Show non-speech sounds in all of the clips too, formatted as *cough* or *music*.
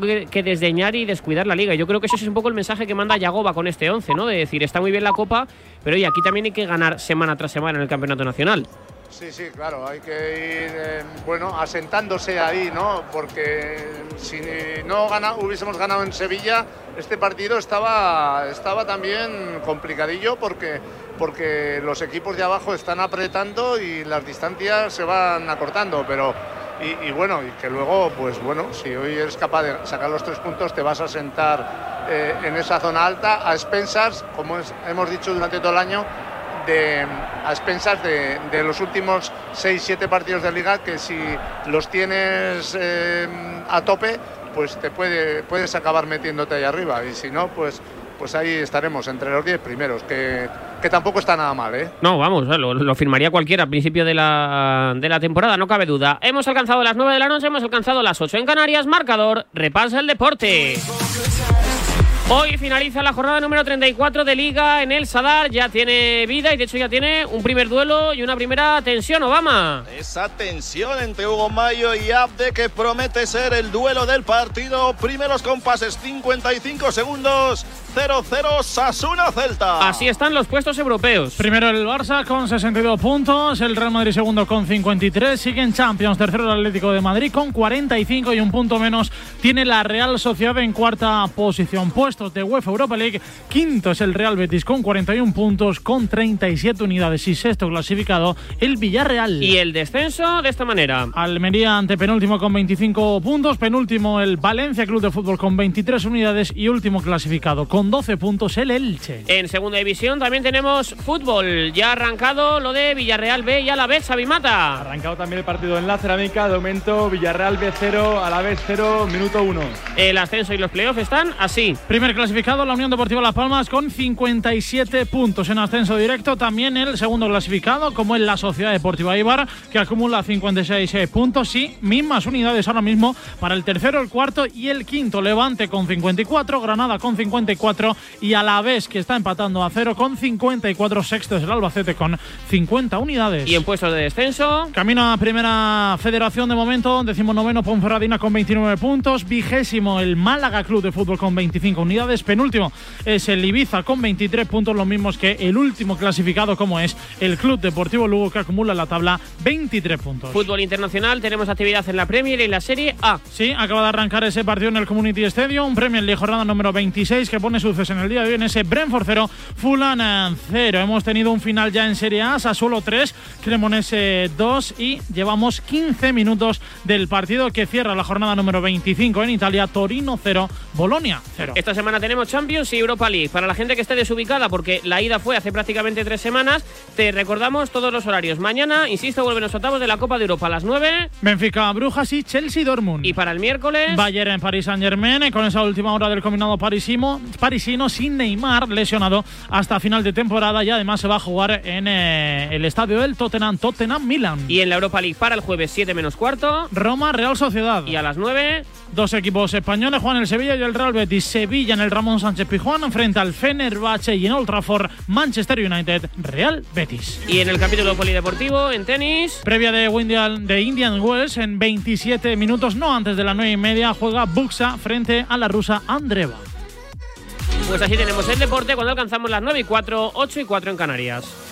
que, desdeñar y descuidar la liga. Yo creo que ese es un poco el mensaje que manda Yagoba con este 11, ¿no? De decir, está muy bien la Copa, pero oye, aquí también hay que ganar semana tras semana en el Campeonato Nacional. Sí, sí, claro, hay que ir, eh, bueno, asentándose ahí, ¿no? Porque si no gana, hubiésemos ganado en Sevilla, este partido estaba, estaba también complicadillo porque, porque los equipos de abajo están apretando y las distancias se van acortando, pero y, bueno, y que luego, pues bueno, si hoy eres capaz de sacar los tres puntos, te vas a sentar eh, en esa zona alta a expensas, como hemos dicho durante todo el año, a expensas de, de los últimos 6-7 partidos de liga que si los tienes eh, a tope, pues te puede, puedes acabar metiéndote ahí arriba. Y si no, pues, pues ahí estaremos entre los 10 primeros, que, que tampoco está nada mal, ¿eh? No, vamos, lo, lo firmaría cualquiera al principio de la, de la temporada, no cabe duda. Hemos alcanzado las 9 de la noche, hemos alcanzado las 8 en Canarias, marcador, repasa el deporte. Hoy finaliza la jornada número 34 de Liga en el Sadar. Ya tiene vida y de hecho ya tiene un primer duelo y una primera tensión, Obama. Esa tensión entre Hugo Mayo y Abde que promete ser el duelo del partido. Primeros compases, 55 segundos. 0-0 Sasuna Celta. Así están los puestos europeos. Primero el Barça con 62 puntos, el Real Madrid segundo con 53, siguen Champions, tercero el Atlético de Madrid con 45 y un punto menos tiene la Real Sociedad en cuarta posición. Puestos de UEFA Europa League, quinto es el Real Betis con 41 puntos, con 37 unidades y sexto clasificado el Villarreal. Y el descenso de esta manera. Almería ante penúltimo con 25 puntos, penúltimo el Valencia Club de Fútbol con 23 unidades y último clasificado con 12 puntos el Elche. En segunda división también tenemos fútbol. Ya ha arrancado lo de Villarreal B y a la vez Sabimata. Arrancado también el partido en la cerámica. De momento Villarreal B 0, a la vez 0, minuto 1. El ascenso y los playoffs están así. Primer clasificado la Unión Deportiva Las Palmas con 57 puntos en ascenso directo. También el segundo clasificado como es la Sociedad Deportiva Ibar que acumula 56 puntos y mismas unidades ahora mismo para el tercero, el cuarto y el quinto. Levante con 54, Granada con 54 y a la vez que está empatando a cero con 54 sextos el Albacete con 50 unidades. Y en puestos de descenso. Camino a primera federación de momento, decimonoveno Ponferradina con 29 puntos, vigésimo el Málaga Club de Fútbol con 25 unidades, penúltimo es el Ibiza con 23 puntos, los mismos que el último clasificado como es el Club Deportivo Lugo que acumula en la tabla 23 puntos. Fútbol internacional, tenemos actividad en la Premier y en la Serie A. Sí, acaba de arrancar ese partido en el Community Stadium, un Premier League jornada número 26 que pone sucesos en el día de hoy en ese Brentford 0, Fulham 0. Hemos tenido un final ya en Serie A, Sassuolo 3, Cremonese 2 y llevamos 15 minutos del partido que cierra la jornada número 25 en Italia, Torino 0, Bolonia 0. Esta semana tenemos Champions y Europa League. Para la gente que esté desubicada, porque la ida fue hace prácticamente tres semanas, te recordamos todos los horarios. Mañana, insisto, vuelven los octavos de la Copa de Europa a las 9. Benfica, Brujas y Chelsea Dortmund. Y para el miércoles. Bayern en París Saint Germain, con esa última hora del combinado parisimo, parisino sin Neymar, lesionado hasta final de temporada y además se va a jugar en eh, el estadio del Tottenham, Tottenham Milan. Y en la Europa League para el jueves 7 menos cuarto. Roma, Real Sociedad. Y a las 9. Dos equipos españoles, Juan el Sevilla y el Real Betis. Sevilla en el Ramón Sánchez Pijuán frente al Fenerbahce y en Old Trafford, Manchester United, Real Betis. Y en el capítulo polideportivo, en tenis. Previa de, Indian, de Indian Wells en 27 minutos, no antes de las 9 y media, juega Buxa frente a la rusa Andreva. Pues así tenemos el deporte cuando alcanzamos las 9 y 4, 8 y 4 en Canarias.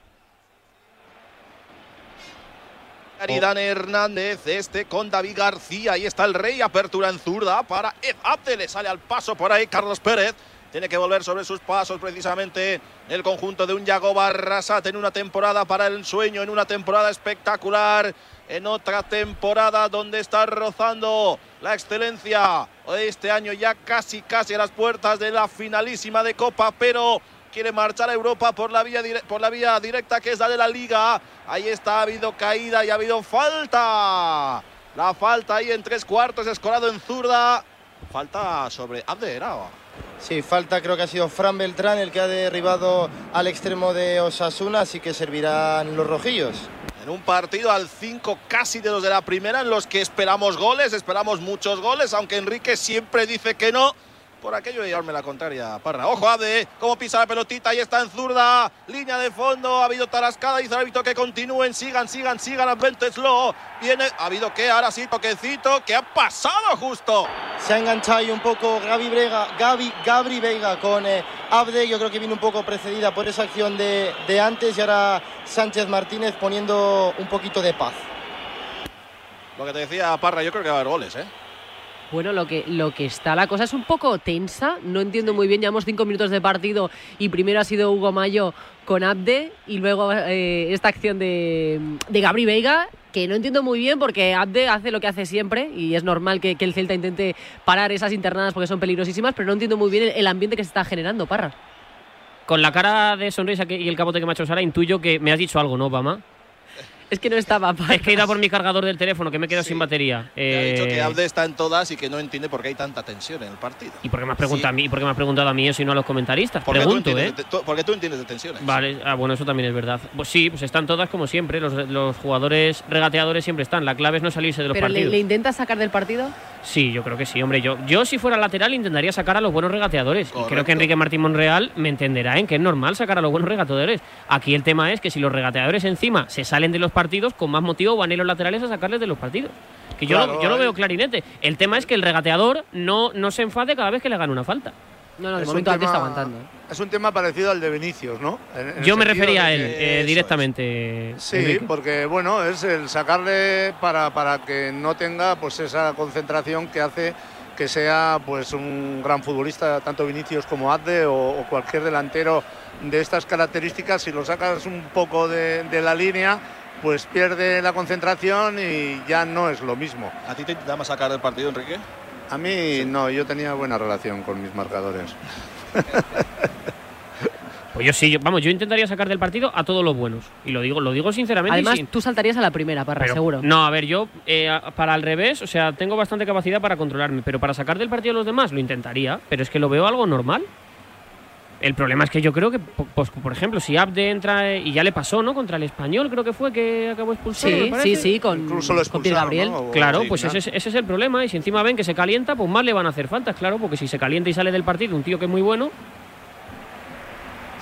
Dan Hernández, este con David García. Ahí está el rey. Apertura en zurda para Ed Abde. Le sale al paso por ahí Carlos Pérez. Tiene que volver sobre sus pasos precisamente el conjunto de un Yago Barrasat en una temporada para el sueño, en una temporada espectacular, en otra temporada donde está rozando la excelencia. Este año ya casi, casi a las puertas de la finalísima de Copa, pero quiere marchar a Europa por la vía, por la vía directa que es la de la Liga. Ahí está, ha habido caída y ha habido falta. La falta ahí en tres cuartos, escorado en zurda. Falta sobre Abde. Sí, falta creo que ha sido Fran Beltrán el que ha derribado al extremo de Osasuna, así que servirán los rojillos. En un partido al 5 casi de los de la primera en los que esperamos goles, esperamos muchos goles, aunque Enrique siempre dice que no por aquello de llevarme la contraria, Parra. Ojo, Ade, cómo pisa la pelotita, ahí está en zurda, línea de fondo, ha habido tarascada, dice el árbitro que continúen, sigan, sigan, sigan, Advento Slow. Viene, ha habido que, ahora sí, toquecito, ¿qué ha pasado justo? Se ha enganchado ahí un poco Gaby, Brega, Gaby Gabri Veiga con eh, Abde, yo creo que viene un poco precedida por esa acción de, de antes y ahora Sánchez Martínez poniendo un poquito de paz. Lo que te decía Parra, yo creo que va a haber goles, ¿eh? Bueno, lo que, lo que está, la cosa es un poco tensa. No entiendo muy bien. Llevamos cinco minutos de partido y primero ha sido Hugo Mayo con Abde y luego eh, esta acción de, de Gabri Veiga que no entiendo muy bien porque Abde hace lo que hace siempre y es normal que, el Celta intente parar esas internadas porque son peligrosísimas, pero no entiendo muy bien el, el ambiente que se está generando, Parra. Con la cara de sonrisa que, y el capote que me ha hecho Sara, intuyo que me has dicho algo, ¿no, Obama? Es que no estaba. Parra. Es que he ido por mi cargador del teléfono, que me he quedado Sí. sin batería. Me ha dicho Eh, que Abde está en todas y que no entiende por qué hay tanta tensión en el partido. ¿Y por qué me has preguntado Sí. a mí? ¿Por qué me has preguntado a mí eso y no a los comentaristas? Porque, tú Pregunto, entiendes ¿eh? de, tú- porque tú entiendes de tensiones. Vale, ah, bueno, eso también es verdad. Pues sí, pues están todas como siempre. Los, los jugadores regateadores siempre están. La clave es no salirse de los ¿Pero le, partidos. le intentas sacar del partido? Sí, yo creo que sí, hombre. Yo, yo si fuera lateral intentaría sacar a los buenos regateadores. Y creo que Enrique Martín Monreal me entenderá en que es normal sacar a los buenos regateadores. Aquí el tema es que si los regateadores encima se salen de los partidos, con más motivo van a ir los laterales a sacarles de los partidos. Que yo, Claro, lo, yo lo veo clarinete. El tema es que el regateador no, no se enfade cada vez que le hagan una falta. No, no, de Es un momento Abde está tema- aguantando. Es un tema parecido al de Vinicius, ¿no? En- en el Yo me refería a él eh, directamente. Sí, Enrique. porque bueno, es el sacarle para, para que no tenga pues esa concentración que hace que sea pues un gran futbolista, tanto Vinicius como Adde o, o cualquier delantero de estas características, si lo sacas un poco de, de la línea, pues pierde la concentración y ya no es lo mismo. ¿A ti te intentamos sacar del partido, Enrique? A mí no, yo tenía buena relación con mis marcadores. *laughs* Pues yo sí, yo- vamos, yo intentaría sacar del partido a todos los buenos. Y lo digo, lo digo sinceramente. Además, sin- tú saltarías a la primera, Parra, pero- seguro. No, a ver, yo eh, para al revés, o sea, tengo bastante capacidad para controlarme, pero para sacar del partido a los demás lo intentaría, pero es que lo veo algo normal. El problema es que yo creo que, pues, por ejemplo, si Abde entra, eh, y ya le pasó, ¿no? Contra el español, creo que fue que acabó expulsado. Sí, sí, sí, con, Incluso lo con Gabriel. Claro, Sí, pues claro. ese, es- ese es el problema. Y si encima ven que se calienta, pues más le van a hacer faltas, claro, porque si se calienta y sale del partido un tío que es muy bueno,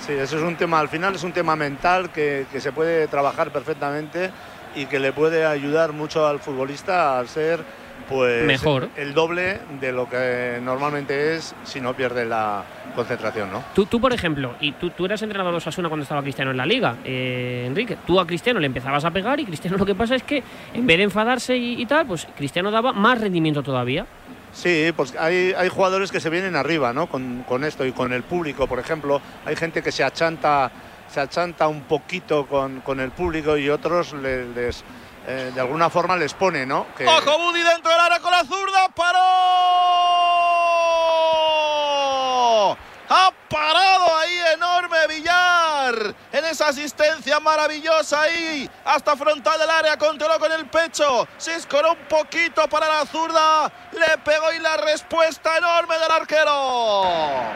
Sí, eso es un tema, al final es un tema mental que, que se puede trabajar perfectamente y que le puede ayudar mucho al futbolista a ser pues Mejor. el doble de lo que normalmente es si no pierde la concentración, ¿no? Tú, tú, por ejemplo, y tú, tú eras entrenador de Osasuna cuando estaba Cristiano en la liga, eh, Enrique. Tú a Cristiano le empezabas a pegar y Cristiano lo que pasa es que en vez de enfadarse y, y tal, pues Cristiano daba más rendimiento todavía. Sí, pues hay, hay jugadores que se vienen arriba, ¿no? Con, con esto y con el público, por ejemplo. Hay gente que se achanta, se achanta un poquito con, con el público y otros le- les, eh, de alguna forma les pone, ¿no? Que- Ojo, Buddy dentro del área con la zurda. ¡Paró! Ha parado ahí enorme Villar en esa asistencia maravillosa ahí hasta frontal del área, controló con el pecho, se escoró un poquito para la zurda, le pegó y la respuesta enorme del arquero.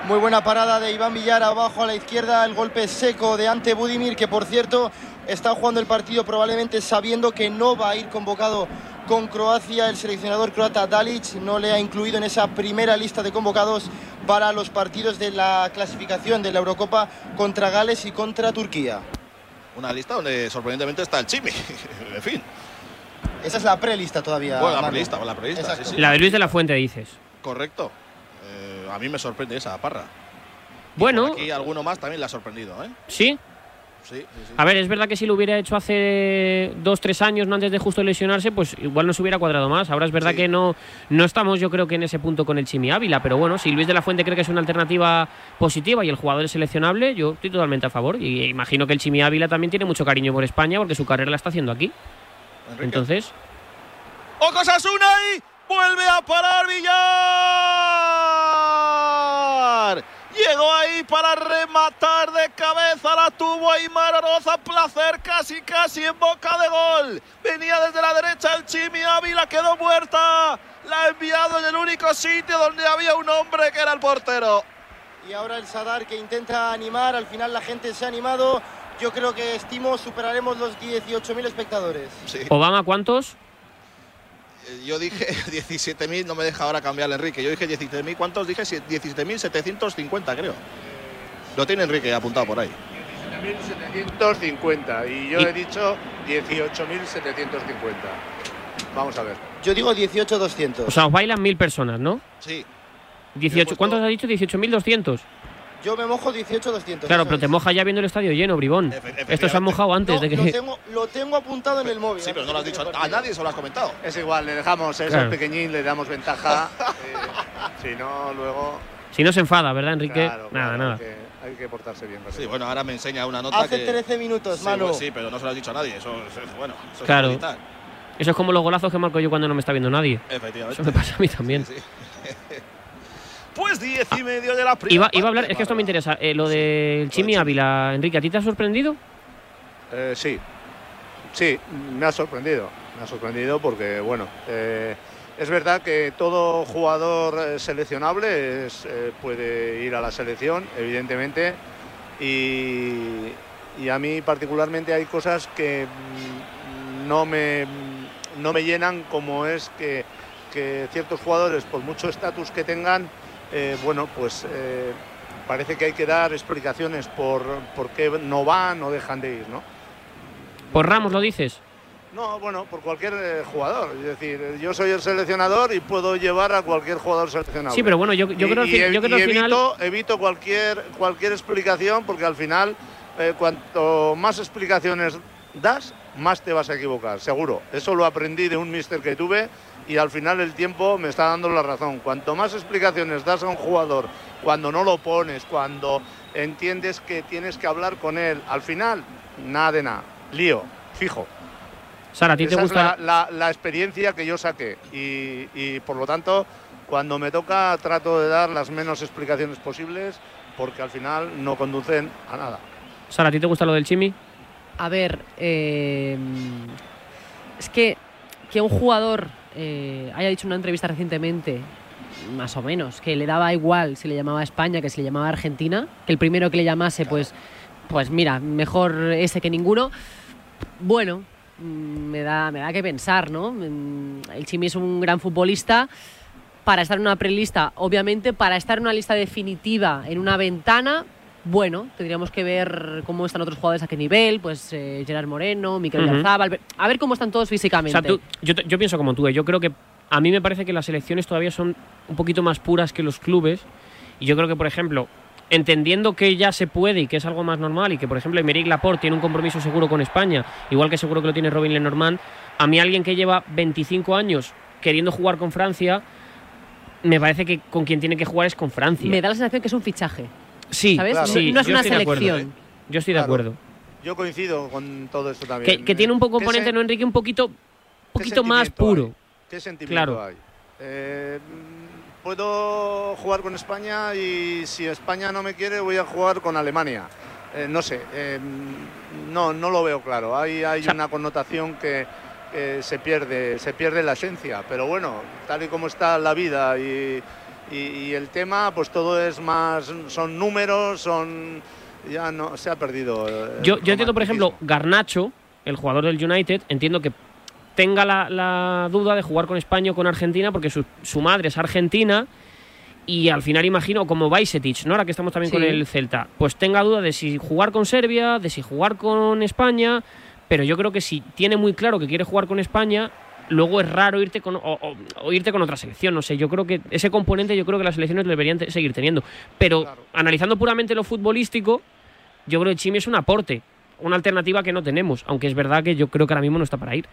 Muy buena parada de Iván Villar abajo a la izquierda, el golpe seco de Ante Budimir, que por cierto está jugando el partido probablemente sabiendo que no va a ir convocado con Croacia. El seleccionador croata Dalic no le ha incluido en esa primera lista de convocados para los partidos de la clasificación de la Eurocopa contra Gales y contra Turquía. Una lista donde sorprendentemente está el Chimi. *laughs* en fin, Esa es la prelista todavía. bueno, la prelista, la prelista, sí. La de Luis de la Fuente, dices. Correcto. Eh, a mí me sorprende esa parra. Y Bueno, aquí alguno más también le ha sorprendido, ¿eh? sí. Sí, sí, sí. A ver, es verdad que si lo hubiera hecho hace dos, tres años, no antes de justo lesionarse, pues igual nos hubiera cuadrado más. Ahora es verdad que no, no estamos, yo creo que en ese punto con el Chimi Ávila, pero bueno, si Luis de la Fuente cree que es una alternativa positiva y el jugador es seleccionable, yo estoy totalmente a favor. Y imagino que el Chimi Ávila también tiene mucho cariño por España porque su carrera la está haciendo aquí. Enrique. Entonces, ¡Ojo Sasuna y vuelve a parar Villar! Llegó ahí para rematar de cabeza, la tuvo Aymar Aroza, placer casi casi en boca de gol. Venía desde la derecha el Chimi Ávila, quedó muerta. La ha enviado en el único sitio donde había un hombre que era el portero. Y ahora el Sadar que intenta animar, al final la gente se ha animado. Yo creo que estimo superaremos los 18.000 espectadores. Sí. Obama, ¿cuántos? Yo dije *laughs* 17.000, no me deja ahora cambiar Enrique. Yo dije 17.000, ¿cuántos dije? Sie- 17.750 creo. Lo tiene Enrique apuntado por ahí. 1750 y yo Y- he dicho 18.750. Vamos a ver. Yo digo 18.200. O sea, os bailan mil personas, ¿no? Sí. 18, ¿Cuántos has dicho? 18.200. Yo me mojo 18.200. Claro, eso pero te es. moja ya viendo el estadio lleno, bribón. Estos se han mojado antes No, de que. lo, tengo, lo tengo apuntado en el móvil. Sí, pero no lo has dicho a, nadie, se lo has comentado. Es igual, le dejamos, es Claro. el pequeñín, le damos ventaja. eh, si no, luego. Si no se enfada, ¿verdad, Enrique? Claro, nada, claro, nada. Hay que, hay que portarse bien. Sí, bueno, ahora me enseña una nota Hace que... 13 minutos, sí, Manu. pues sí, pero no se lo has dicho a nadie. Eso, eso es bueno. Eso Claro. editar. Eso es como los golazos que marco yo cuando no me está viendo nadie. Efectivamente. Eso me pasa a mí también. Sí, sí. Pues 10 y medio de la primera Iba, iba a hablar, es que esto me interesa. eh, lo del Chimi Ávila, Enrique, ¿a ti te ha sorprendido? Eh, sí, sí, me ha sorprendido. Me ha sorprendido porque, bueno, eh, es verdad que todo jugador seleccionable es, puede ir a la selección, evidentemente, y, y a mí particularmente hay cosas que mm, no me, no me llenan, como es que, que ciertos jugadores, por mucho estatus que tengan, eh, bueno, pues eh, parece que hay que dar explicaciones por, por qué no van o dejan de ir, ¿no? Por Ramos lo dices. No, bueno, por cualquier eh, jugador. Es decir, yo soy el seleccionador y puedo llevar a cualquier jugador seleccionado. Sí, pero bueno, yo, yo Y- creo, y ev- yo creo y al final. evito, evito cualquier, cualquier explicación porque al final, cuanto más explicaciones das, más te vas a equivocar, seguro. Eso lo aprendí de un mister que tuve y al final el tiempo me está dando la razón. Cuanto más explicaciones das a un jugador, cuando no lo pones, cuando entiendes que tienes que hablar con él, al final, nada de nada. Lío, fijo. Sara, ¿a ti te Esa gusta? es la, la- la experiencia que yo saqué y, y, por lo tanto cuando me toca trato de dar las menos explicaciones posibles porque al final no conducen a nada. Sara, ¿a ti te gusta lo del Chimi? A ver, eh, es que que un jugador eh, haya dicho en una entrevista recientemente, más o menos, que le daba igual si le llamaba España que si le llamaba Argentina, que el primero que le llamase, pues, pues mira, mejor ese que ninguno. Bueno, mm, me da, me da que pensar, ¿no? Mm, El Chimi es un gran futbolista. Para estar en una prelista, obviamente, para estar en una lista definitiva, en una ventana, bueno, tendríamos que ver cómo están otros jugadores a qué nivel, pues eh, Gerard Moreno, Miquel. Oyarzabal, a ver cómo están todos O físicamente. sea, tú- yo, te- yo pienso como tú, eh, yo creo que a mí me parece que las selecciones todavía son un poquito más puras que los clubes. Y yo creo que, por ejemplo, entendiendo que ya se puede y que es algo más normal y que, por ejemplo, Emerick Laporte tiene un compromiso seguro con España, igual que seguro que lo tiene Robin Lenormand, a mí alguien que lleva 25 años queriendo jugar con Francia, me parece que con quien tiene que jugar es con Francia. Me da la sensación que es un fichaje. Sí, ¿sabes? Claro. sí, no es yo una de acuerdo, selección. eh. Yo estoy de Claro. acuerdo. Yo coincido con todo esto también. Que, que tiene un poco ¿Qué componente, ¿no, Enrique? Un poquito, poquito más puro. hay? ¿Qué sentimiento Claro. hay? Eh, puedo jugar con España y si España no me quiere voy a jugar con Alemania. Eh, no sé, eh, no, no lo veo claro. Hay, hay O sea- una connotación que, que se pierde, se pierde la esencia. Pero bueno, tal y como está la vida y, y- y el tema, pues todo es más, son números, son ya no se ha perdido. eh, Yo, yo entiendo, por ejemplo. Garnacho, el jugador del United, entiendo que tenga la, la duda de jugar con España o con Argentina porque su, su madre es argentina y al final imagino como Bajsetic, ¿no? Ahora que estamos también con el Celta, pues tenga duda de si jugar con Serbia, de si jugar con España, pero yo creo que si tiene muy claro que quiere jugar con España, luego es raro irte con o, o- o irte con otra selección, no sé, yo creo que ese componente yo creo que las selecciones lo deberían seguir teniendo, pero Claro. analizando puramente lo futbolístico, yo creo que Chimi es un aporte, una alternativa que no tenemos, aunque es verdad que yo creo que ahora mismo no está para ir.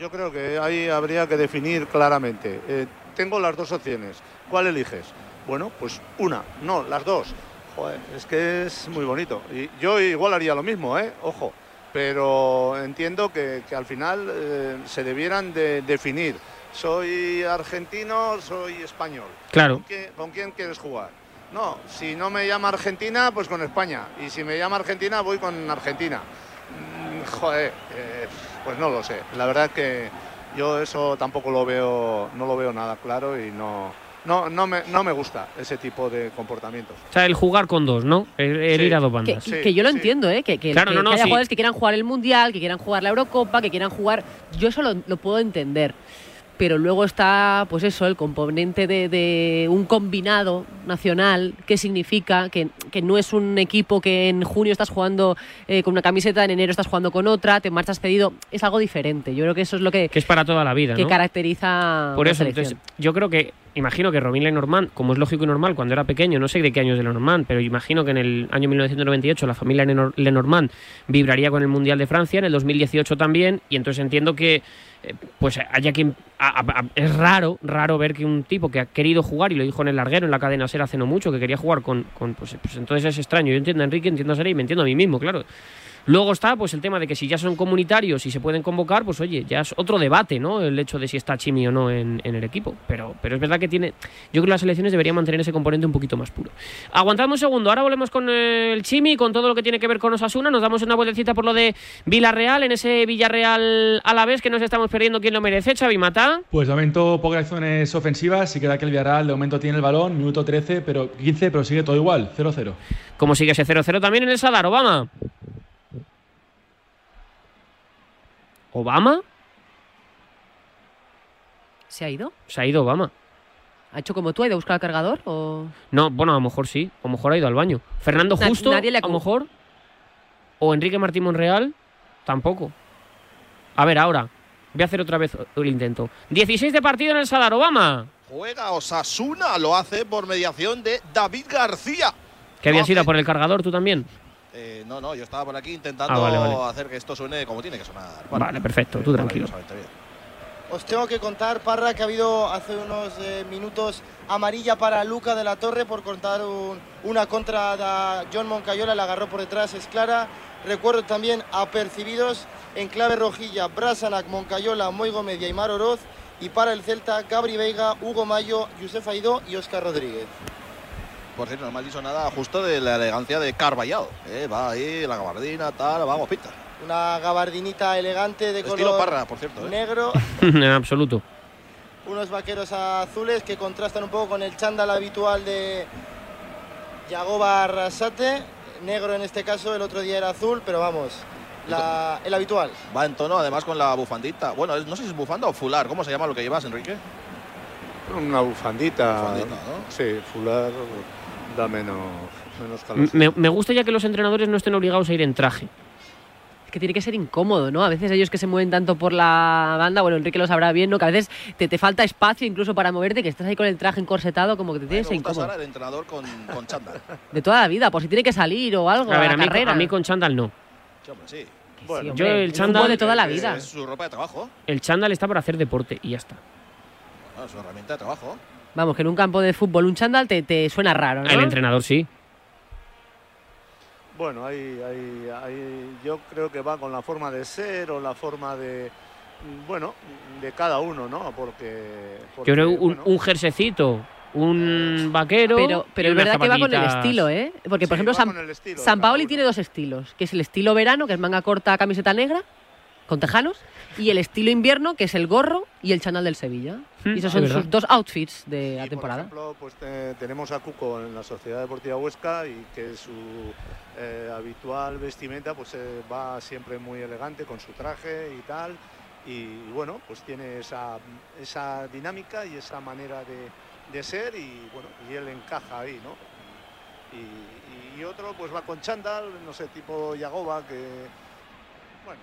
Yo creo que ahí habría que definir claramente. Eh, tengo las dos opciones. ¿Cuál eliges? Bueno, pues una, no, las dos. Joder, es que es muy bonito. Y yo igual haría lo mismo, ¿eh? Ojo. Pero entiendo que, que al final eh, se debieran de definir. Soy argentino, soy español. Claro. ¿Con quién, con quién quieres jugar? No, si no me llama Argentina, pues con España. Y si me llama Argentina, voy con Argentina. Mm, Joder, eh, pues no lo sé. La verdad que Yo eso tampoco lo veo, no lo veo nada claro y no, no, no, me, no me gusta ese tipo de comportamientos. O sea, el jugar con dos, ¿no? El, el Sí. ir a dos Que, bandas. Sí, que yo lo sí. entiendo, ¿eh? Que, que- Claro, que- no, no, que haya sí. jugadores que quieran jugar el Mundial, que quieran jugar la Eurocopa, que quieran jugar... Yo eso lo, lo puedo entender. Pero luego está, pues eso, el componente de, de un combinado nacional, que significa que, que no es un equipo que en junio estás jugando eh, con una camiseta, en enero estás jugando con otra, te marchas cedido. Es algo diferente. Yo creo que eso es lo que, Que es para toda la vida, que ¿no? caracteriza Por eso, entonces, yo creo que, imagino que Robin Lenormand, como es lógico y normal, cuando era pequeño, no sé de qué años de Lenormand, pero imagino que en el año 1998 la familia Lenor- Lenormand vibraría con el Mundial de Francia, en el 2018 también, y entonces entiendo que pues haya quien... a- es raro, raro ver que un tipo que ha querido jugar, y lo dijo en el larguero, en la cadena SER hace no mucho, que quería jugar con... con pues, pues entonces es extraño. Yo entiendo a Enrique, entiendo a Sere y me entiendo a mí mismo, claro. Luego está pues el tema de que si ya son comunitarios y se pueden convocar, pues oye, ya es otro debate, ¿no? El hecho de si está Chimi o no en, en el equipo. Pero, pero es verdad que tiene. Yo creo que las selecciones deberían mantener ese componente un poquito más puro. Aguantadme un segundo, ahora volvemos con el Chimi, con todo lo que tiene que ver con Osasuna. Nos damos una vueltecita por lo de Villarreal, en ese Villarreal a la vez que nos estamos perdiendo quién lo merece, Xavi Mata. Pues de momento pocas acciones ofensivas y queda que el Villarreal de momento tiene el balón, minuto 13, pero 15, pero sigue todo igual, 0-0. Como sigue ese 0-0 también en el Sadar, Obama. ¿Obama? ¿Se ha ido? Se ha ido Obama. ¿Ha hecho como tú? ¿Ha ido a buscar el cargador? ¿O...? No, bueno, a lo mejor sí. A lo mejor ha ido al baño. Fernando Na- Justo, nadie le a lo mejor. O Enrique Martín Monreal, tampoco. A ver, ahora. Voy a hacer otra vez el intento. 16 de partido en el Sadar, Obama. Juega Osasuna, lo hace por mediación de David García. Que habías ido a por el cargador tú también. Eh, no, no, yo estaba por aquí intentando Ah, vale, vale. hacer que esto suene como tiene que sonar. Vale, perfecto, tú tranquilo. Os tengo que contar, Parra, que ha habido hace unos eh, minutos amarilla para Luca de la Torre por contar un- una contra de John Moncayola, la agarró por detrás, es clara. Recuerdo también apercibidos en clave rojilla, Brasanac, Moncayola, Moigo Media y Mar Oroz. Y para el Celta, Gabri Veiga, Hugo Mayo, Josef Aidó y Óscar Rodríguez. Por cierto, no me has dicho nada justo de la elegancia de Carballado. Eh, va ahí, la gabardina, tal, vamos, pinta. Una gabardinita elegante de Estilo color Parra, por cierto. eh. negro, *laughs* en absoluto. unos vaqueros azules que contrastan un poco con el chándal habitual de Yagoba Arrasate, negro en este caso, el otro día era azul, pero vamos, la- el habitual. Va en tono, además, con la bufandita. Bueno, no sé si es bufanda o fular. ¿Cómo se llama lo que llevas, Enrique? Una bufandita. Bufandita, ¿no? Sí, fular da menos, menos calor. Me, me gusta ya que los entrenadores no estén obligados a ir en traje. Es que tiene que ser incómodo, ¿no? A veces ellos que se mueven tanto por la banda, bueno, Enrique lo sabrá bien, ¿no? Que a veces te, te falta espacio incluso para moverte, que estás ahí con el traje encorsetado, como que te A tienes incómodo. Sara, el entrenador con, con chándal. De toda la vida, por si tiene que salir o algo, A a, ver, la a mí, carrera. a mí con chándal no. Sí, hombre, sí. Sí, Bueno, hombre, yo el chándal- de toda la Es- vida. Es su ropa de trabajo. El chándal está para hacer deporte y ya está. Bueno, es su herramienta de trabajo. Vamos, que en un campo de fútbol un chándal te, te suena raro, ¿no? El entrenador sí. Bueno, ahí, ahí, ahí yo creo que va con la forma de ser o la forma de, bueno, de cada uno, ¿no? Porque, porque, Yo creo un, bueno, un jersecito, un vaquero. Pero, pero es verdad que va con el estilo, ¿eh? Porque, por Sí, ejemplo, San, estilo San Paoli tiene dos estilos, que es el estilo verano, que es manga corta, camiseta negra, con tejanos, y el estilo invierno, que es el gorro y el chándal del Sevilla. Mm, y esos es son sus dos outfits de la temporada. Por ejemplo, pues te- tenemos a Cuco en la Sociedad Deportiva Huesca y que su eh, habitual vestimenta pues eh, va siempre muy elegante con su traje y tal. Y bueno, pues tiene esa, esa dinámica y esa manera de, de ser y bueno, y él encaja ahí, ¿no? Y, y otro pues va con chándal, no sé, tipo Yagoba, que bueno,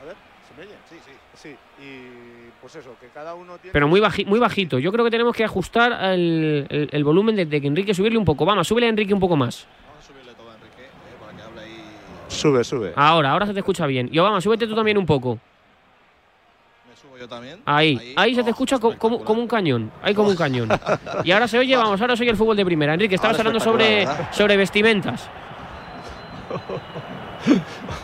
a ver, ¿se me oye? Sí, sí. Sí, y pues eso, que cada uno tiene... Pero muy, baji- muy bajito. Yo creo que tenemos que ajustar el, el- el volumen de, de que Enrique subirle un poco. Vamos, súbele a Enrique un poco más. Vamos a subirle todo a Enrique, eh, para que hable ahí. Sube, sube. Ahora, ahora se te escucha bien. Y Obama, súbete tú también un poco. Me subo yo también. Ahí, ahí, se te Oh, escucha co- como, como un cañón. Ahí como un cañón. *laughs* Y ahora se oye, vamos, ahora se oye el fútbol de primera. Enrique, estabas hablando sobre, ¿verdad? sobre vestimentas. *laughs*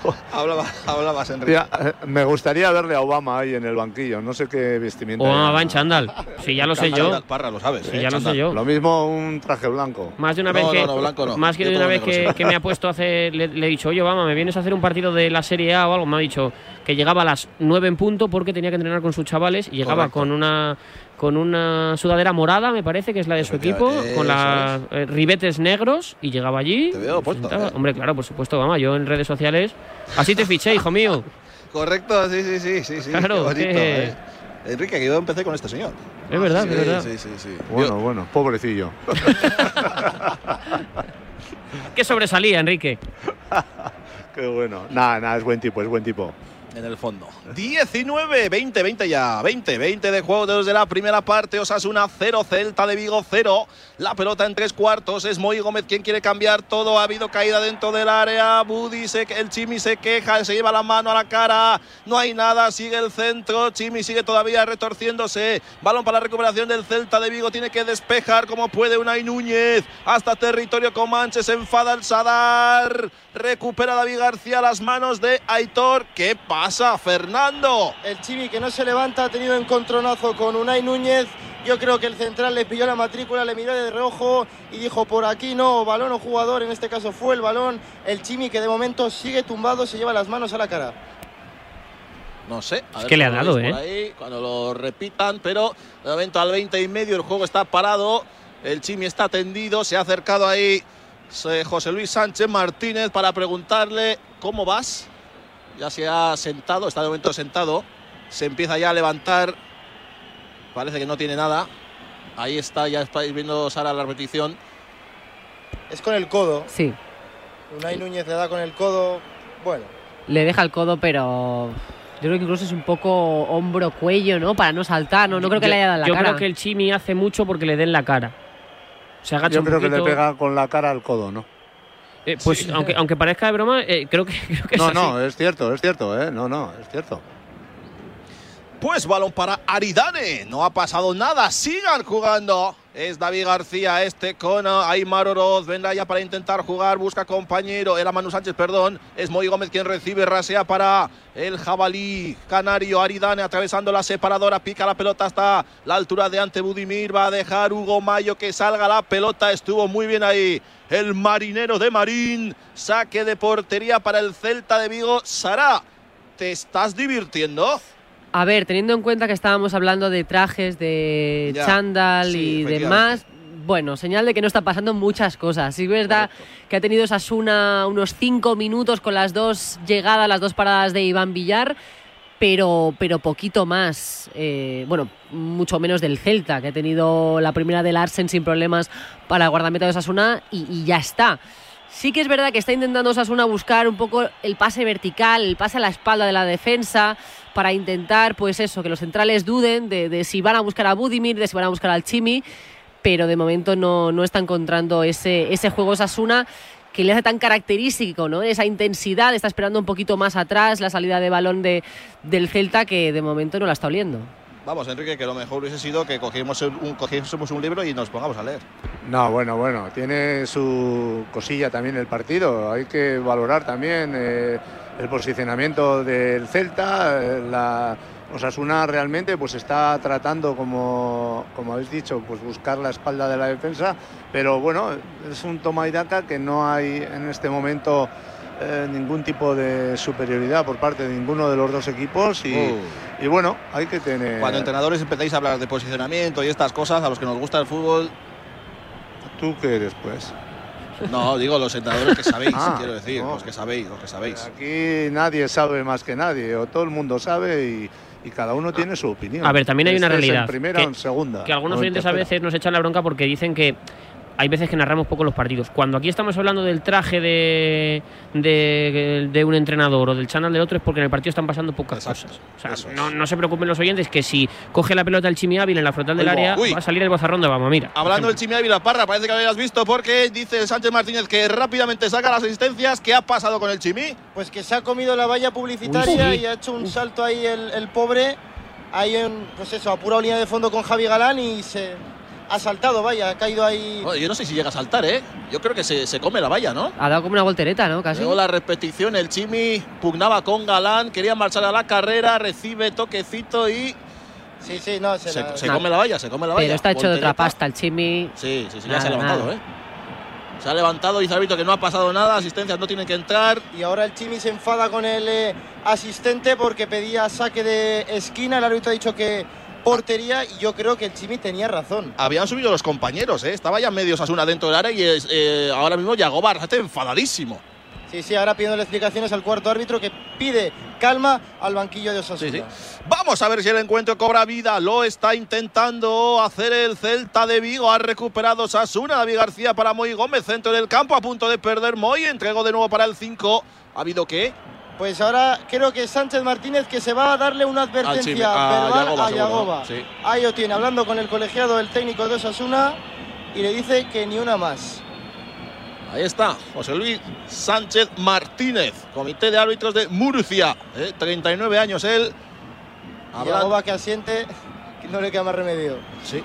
*laughs* hablaba, hablabas, Enrique. Tía, eh, me gustaría verle a Obama ahí en el banquillo. No sé qué vestimenta. Obama va en chándal. Si ya lo sé yo. Parra, lo sabes. Si eh, ya lo sé yo. Lo mismo un traje blanco. Más de una No, vez no, que, no, blanco no. más que de una vez que, me ha puesto a hacer, le, le he dicho, oye, Obama, ¿me vienes a hacer un partido de la Serie A o algo? Me ha dicho que llegaba a las 9 en punto porque tenía que entrenar con sus chavales y llegaba Correcto. con una con una sudadera morada, me parece que es la de su equipo, con eso los ribetes negros y llegaba allí. Te veo puesto, eh. Hombre, claro, por supuesto, Obama, yo en redes sociales. Así te fiché, hijo mío. *laughs* Correcto, sí, sí, sí, sí, sí. Claro, qué bonito, que- eh. Enrique, que yo empecé con este señor. Es verdad, sí, es verdad. Sí, sí, sí. Bueno, bueno, pobrecillo. *laughs* ¿Qué sobresalía, Enrique? *laughs* Qué bueno. Nada, nada, es buen tipo, es buen tipo. En el fondo. 19, 20, 20 ya. 20, 20 de juego desde la primera parte. Osasuna 0, Celta de Vigo 0. La pelota en tres cuartos. Es Moy Gómez quien quiere cambiar todo. Ha habido caída dentro del área. Budi, se, el Chimi se queja, se lleva la mano a la cara. No hay nada, sigue el centro. Chimi sigue todavía retorciéndose. Balón para la recuperación del Celta de Vigo. Tiene que despejar como puede Unai Núñez. Hasta territorio Comanche. Se enfada el Sadar. Recupera David García las manos de Aitor. ¿Qué pasa, Fernando? El Chivi que no se levanta ha tenido encontronazo con Unai Núñez. Yo creo que el central le pilló la matrícula, le miró de reojo y dijo por aquí no, balón o jugador, en este caso fue el balón. El Chimi que de momento sigue tumbado, se lleva las manos a la cara. No sé. a Es ver que le ha dado, ahí, cuando lo repitan, pero de momento al 20 y medio el juego está parado. El Chimi está tendido, se ha acercado ahí eh, José Luis Sánchez Martínez para preguntarle cómo vas. Ya se ha sentado, está de momento sentado. Se empieza ya a levantar. Parece que no tiene nada. Ahí está, ya estáis viendo Sara la repetición. Es con el codo. Sí, Unai Núñez le da con el codo. Bueno, le deja el codo, pero yo creo que incluso es un poco hombro-cuello, ¿no? Para no saltar, no, no creo que Yo- le haya dado en la Yo cara. creo que el Chimi hace mucho porque le den la cara. Se agacha Yo un creo que le pega con la cara al codo, ¿no? Eh, pues aunque, aunque parezca de broma, eh, creo que, *laughs* creo que es No, así. no, es cierto, es cierto, ¿eh? No, no, es cierto. Pues balón para Aridane. No ha pasado nada. Sigan jugando. Es David García este con Aymar Oroz. Vendrá ya para intentar jugar. Busca compañero. Era Manu Sánchez, perdón. Es Moy Gómez quien recibe. Rasea para el jabalí canario. Aridane atravesando la separadora. Pica la pelota hasta la altura de ante Budimir. Va a dejar Hugo Mayo que salga la pelota. Estuvo muy bien ahí. El marinero de Marín. Saque de portería para el Celta de Vigo. Sara, ¿te estás divirtiendo? A ver, teniendo en cuenta que estábamos hablando de trajes, de Ya, chándal sí, y demás, bueno, señal de que no está pasando muchas cosas. Sí, es verdad que ha tenido Sasuna unos cinco minutos con las dos llegadas, las dos paradas de Iván Villar, pero, pero poquito más. Eh, bueno, mucho menos del Celta, que ha tenido la primera del Arsen sin problemas para el guardameta de Sasuna y, y ya está. Sí que es verdad que está intentando Osasuna buscar un poco el pase vertical, el pase a la espalda de la defensa, para intentar, pues eso, que los centrales duden de, de si van a buscar a Budimir, de si van a buscar al Chimi, pero de momento no, no está encontrando ese, ese juego Osasuna que le hace tan característico, ¿no? Esa intensidad, está esperando un poquito más atrás la salida de balón de, del Celta que de momento no la está oliendo. Vamos, Enrique, que lo mejor hubiese sido que cogiésemos un, cogiésemos un libro y nos pongamos a leer. No, bueno, bueno, tiene su cosilla también el partido. Hay que valorar también eh, el posicionamiento del Celta. eh, La Osasuna realmente pues está tratando, como, como habéis dicho, pues buscar la espalda de la defensa. Pero bueno, es un toma y daca que no hay en este momento eh, ningún tipo de superioridad por parte de ninguno de los dos equipos. Y, Uh. y bueno, hay que tener. Cuando entrenadores empezáis a hablar de posicionamiento y estas cosas, a los que nos gusta el fútbol, ¿Tú qué eres, pues? *laughs* no, digo los entrenadores que sabéis, Ah, quiero decir, no. los que sabéis, los que sabéis. Aquí nadie sabe más que nadie, o todo el mundo sabe y, y cada uno tiene su opinión. A ver, también hay una Estés realidad. En primera que, o en segunda. que algunos o en oyentes a veces nos echan la bronca porque dicen que hay veces que narramos poco los partidos. Cuando aquí estamos hablando del traje de, de, de un entrenador o del channel del otro es porque en el partido están pasando pocas Exacto, cosas. O sea, es. no, no se preocupen los oyentes que si coge la pelota el Chimi Ávila en la frontal del Uy, área uy. va a salir el bozarrón de Obama. Mira. Hablando del Chimi Ávila Parra, parece que lo habías visto porque dice Sánchez Martínez que rápidamente saca las asistencias. ¿Qué ha pasado con el Chimi? Pues que se ha comido la valla publicitaria Uy, sí. y ha hecho un salto ahí el, el pobre. Ahí en, pues eso, a pura línea de fondo con Javi Galán y se ha saltado, vaya, ha caído ahí. Bueno, yo no sé si llega a saltar, ¿eh? Yo creo que se, se come la valla, ¿no? Ha dado como una voltereta, ¿no? Casi. Luego la repetición, el Chimi pugnaba con Galán, quería marchar a la carrera, recibe toquecito y Sí, sí, no, se, se, la- se come la valla, se come la valla. Pero está hecho de otra pasta el Chimi. Sí, sí, sí, ya Nada, se ha levantado, nada. ¿eh? Se ha levantado, dice árbitro que no ha pasado nada, asistencias no tienen que entrar. Y ahora el Chimi se enfada con el eh, asistente porque pedía saque de esquina. El árbitro ha dicho que portería y yo creo que el Chimi tenía razón. Habían subido los compañeros, ¿eh? Estaba ya medio Sasuna dentro del área y es, eh, ahora mismo Yagobar está enfadadísimo. Sí, sí, ahora pidiendo explicaciones al cuarto árbitro que pide calma al banquillo de Osasuna. Sí, sí. Vamos a ver si el encuentro cobra vida. Lo está intentando hacer el Celta de Vigo. Ha recuperado Sasuna. David García para Moy Gómez. Centro del campo. A punto de perder Moy. Entregó de nuevo para el 5. ¿Ha habido qué? Pues ahora creo que Sánchez Martínez que se va a darle una advertencia Chimi, a verbal Yagoba, a. Ahí lo tiene, hablando con el colegiado, el técnico de Osasuna, y le dice que ni una más. Ahí está, José Luis Sánchez Martínez, comité de árbitros de Murcia, ¿eh? 39 años él. Yagoba que asiente, que no le queda más remedio. Sí.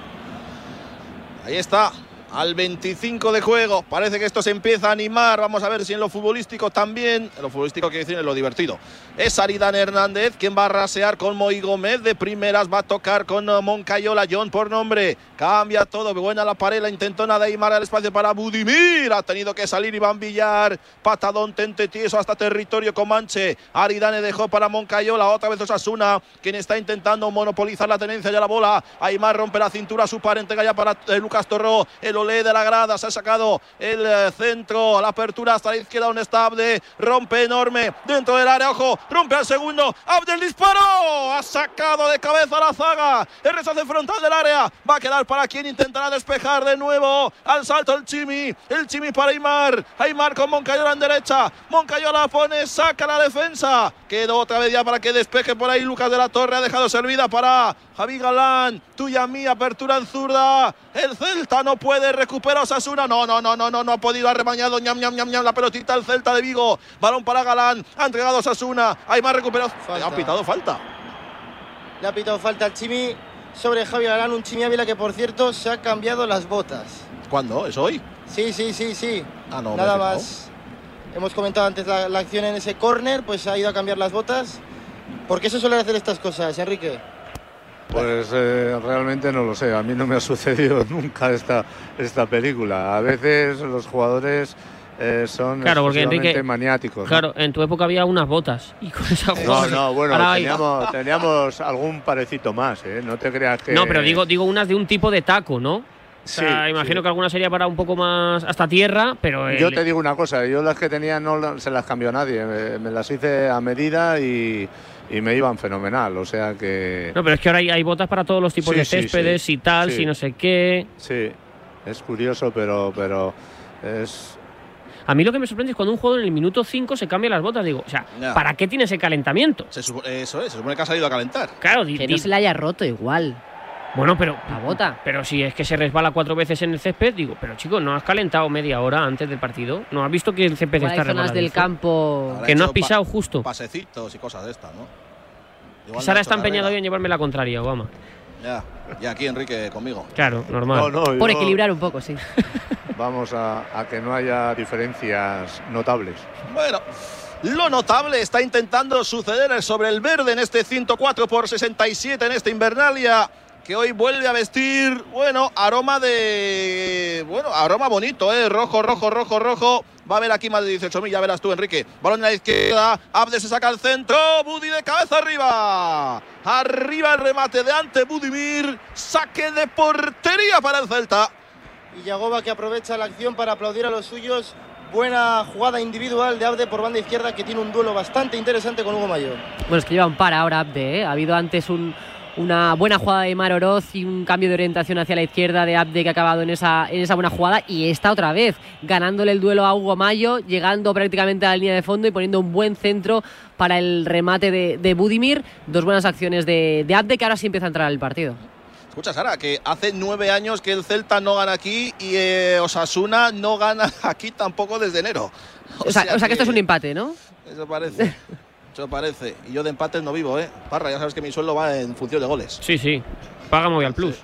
Ahí está, al 25 de juego. Parece que esto se empieza a animar. Vamos a ver si en lo futbolístico también. En lo futbolístico quiere decir en lo divertido. Es Aridane Hernández quien va a rasear con Moy Gómez. De primeras va a tocar con eh, Moncayola. John por nombre. Cambia todo. Buena la pared. La intentó Neymar al espacio para Budimir. Ha tenido que salir Iván Villar. Patadón tente tieso hasta territorio Comanche. Aridane dejó para Moncayola. Otra vez Osasuna. Quien está intentando monopolizar la tenencia de la bola. Aymar rompe la cintura. Su par entrega ya para eh, Lucas Torró. El olé de la grada. Se ha sacado el eh, centro. La apertura hasta la izquierda. Un estable. Rompe enorme. Dentro del área. Ojo. Rompe al segundo. Abdel disparo. Ha sacado de cabeza la zaga. El rechace frontal del área. Va a quedar para quien intentará despejar de nuevo. Al salto el Chimi. El Chimi para Aymar. Aymar con Moncayola en derecha. Moncayola pone. Saca la defensa. Quedó otra vez ya para que despeje por ahí Lucas de la Torre. Ha dejado servida para Javi Galán. Tuya mía. Apertura en zurda. El Celta no puede. Recupera Osasuna. No, no, no, no, no. No ha podido. Ha remañado. ñam, ñam, ñam, ñam. La pelotita el Celta de Vigo. Balón para Galán. Ha entregado Osasuna. Aymar recuperado. Falta. Ha pitado falta. Le ha pitado falta al Chimi sobre Javi Galán, un Chimi Ávila que por cierto se ha cambiado las botas. ¿Cuándo? ¿Es hoy? Sí, sí, sí, sí. Ah, no. Nada más. Hemos comentado antes la, la acción en ese córner, pues ha ido a cambiar las botas. ¿Por qué se suelen hacer estas cosas, Enrique? Pues eh, realmente no lo sé, a mí no me ha *laughs* sucedido nunca esta, esta película. A veces los jugadores eh, son Claro, porque excesivamente Enrique- maniáticos. ¿no? Claro, en tu época había unas botas. Y con esas No, no, bueno, teníamos, *laughs* teníamos algún parecito más, ¿eh? No te creas que... No, pero digo, digo unas de un tipo de taco, ¿no? O sea, Sí, imagino sí. que alguna sería para un poco más hasta tierra, pero el- Yo te digo una cosa, yo las que tenía no se las cambió nadie, me, me las hice a medida y, y me iban fenomenal, o sea que... No, pero es que ahora hay, hay botas para todos los tipos Sí, de céspedes sí. y tal, Sí. si no sé qué. Sí, es curioso, pero, pero es... A mí lo que me sorprende es cuando un jugador en el minuto 5 se cambia las botas. Digo, o sea. ¿para qué tiene ese calentamiento? Se supo- eso es, se supone que ha salido a calentar. Claro, Que no se le haya roto igual. Bueno, pero La bota. Pero si es que se resbala cuatro veces en el césped, digo, pero chico, ¿no has calentado media hora antes del partido? ¿No has visto que el césped está hay zonas del campo. Habrá Que no has pisado pa- justo. Pasecitos y cosas de estas, ¿no? Igual Sara está carrera. hoy en llevarme la contraria, Obama. Ya, y aquí Enrique conmigo. Claro, normal. No, no, Por yo- equilibrar un poco, sí. *laughs* Vamos a, a que no haya diferencias notables. Bueno, lo notable está intentando suceder sobre el verde en este 104 por 67 en esta Invernalia que hoy vuelve a vestir, bueno, aroma de, bueno, aroma bonito, ¿eh? Rojo, rojo, rojo, rojo. Va a haber aquí más de 18.000, ya verás tú, Enrique. Balón a la izquierda, Abde se saca al centro, Budi de cabeza arriba. Arriba el remate de ante Budimir, saque de portería para el Celta. Y Yagoba que aprovecha la acción para aplaudir a los suyos. Buena jugada individual de Abde por banda izquierda que tiene un duelo bastante interesante con Hugo Mayor. Bueno, es que lleva un par ahora Abde, ¿eh? Ha habido antes un- una buena jugada de Mar Oroz y un cambio de orientación hacia la izquierda de Abde que ha acabado en esa, en esa buena jugada. Y esta otra vez, ganándole el duelo a Hugo Mayo, llegando prácticamente a la línea de fondo y poniendo un buen centro para el remate de, de Budimir. Dos buenas acciones de, de Abde que ahora sí empieza a entrar al partido. Escucha, Sara, que hace nueve años que el Celta no gana aquí y eh, Osasuna no gana *laughs* aquí tampoco desde enero. O sea, o sea que esto es un *laughs* empate, ¿no? Eso parece. Eso parece. Y yo de empates no vivo, ¿eh? Parra, ya sabes que mi sueldo va en función de goles. Sí, sí. Hoy al plus.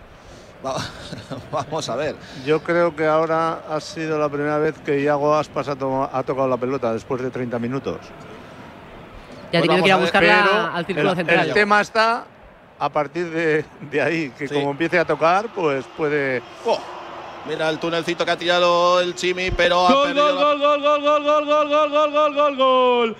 *laughs* Vamos a ver. Yo creo que ahora ha sido la primera vez que Iago Aspas ha, to- ha tocado la pelota después de 30 minutos. Ya Pues tenido que ir a buscarla Pero al círculo el, central. el tema está a partir de, de ahí, que Sí. como empiece a tocar, pues puede... Oh, mira el tunelcito que ha tirado el Chimi, pero ha Gol, perdido gol, gol, gol, gol, gol, gol, gol, gol, gol, gol, gol, gol.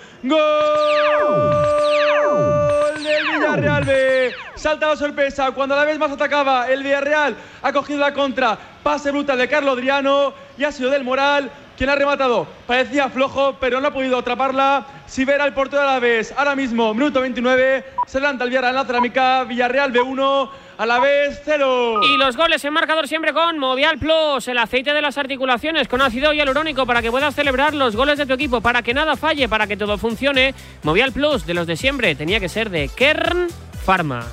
Gol del Villarreal B. Salta la sorpresa. Cuando a la vez más atacaba, el Villarreal ha cogido la contra. Pase brutal de Carlos Adriano y ha sido del Moral quien ha rematado. Parecía flojo, pero no ha podido atraparla. Si verá el portero a la vez, ahora mismo, minuto 29, se levanta el Villarreal en la cerámica. Villarreal B1, a la vez 0. Y los goles en marcador siempre con Movial Plus, el aceite de las articulaciones con ácido hialurónico para que puedas celebrar los goles de tu equipo, para que nada falle, para que todo funcione. Movial Plus, de los de siempre, tenía que ser de Kern Pharma.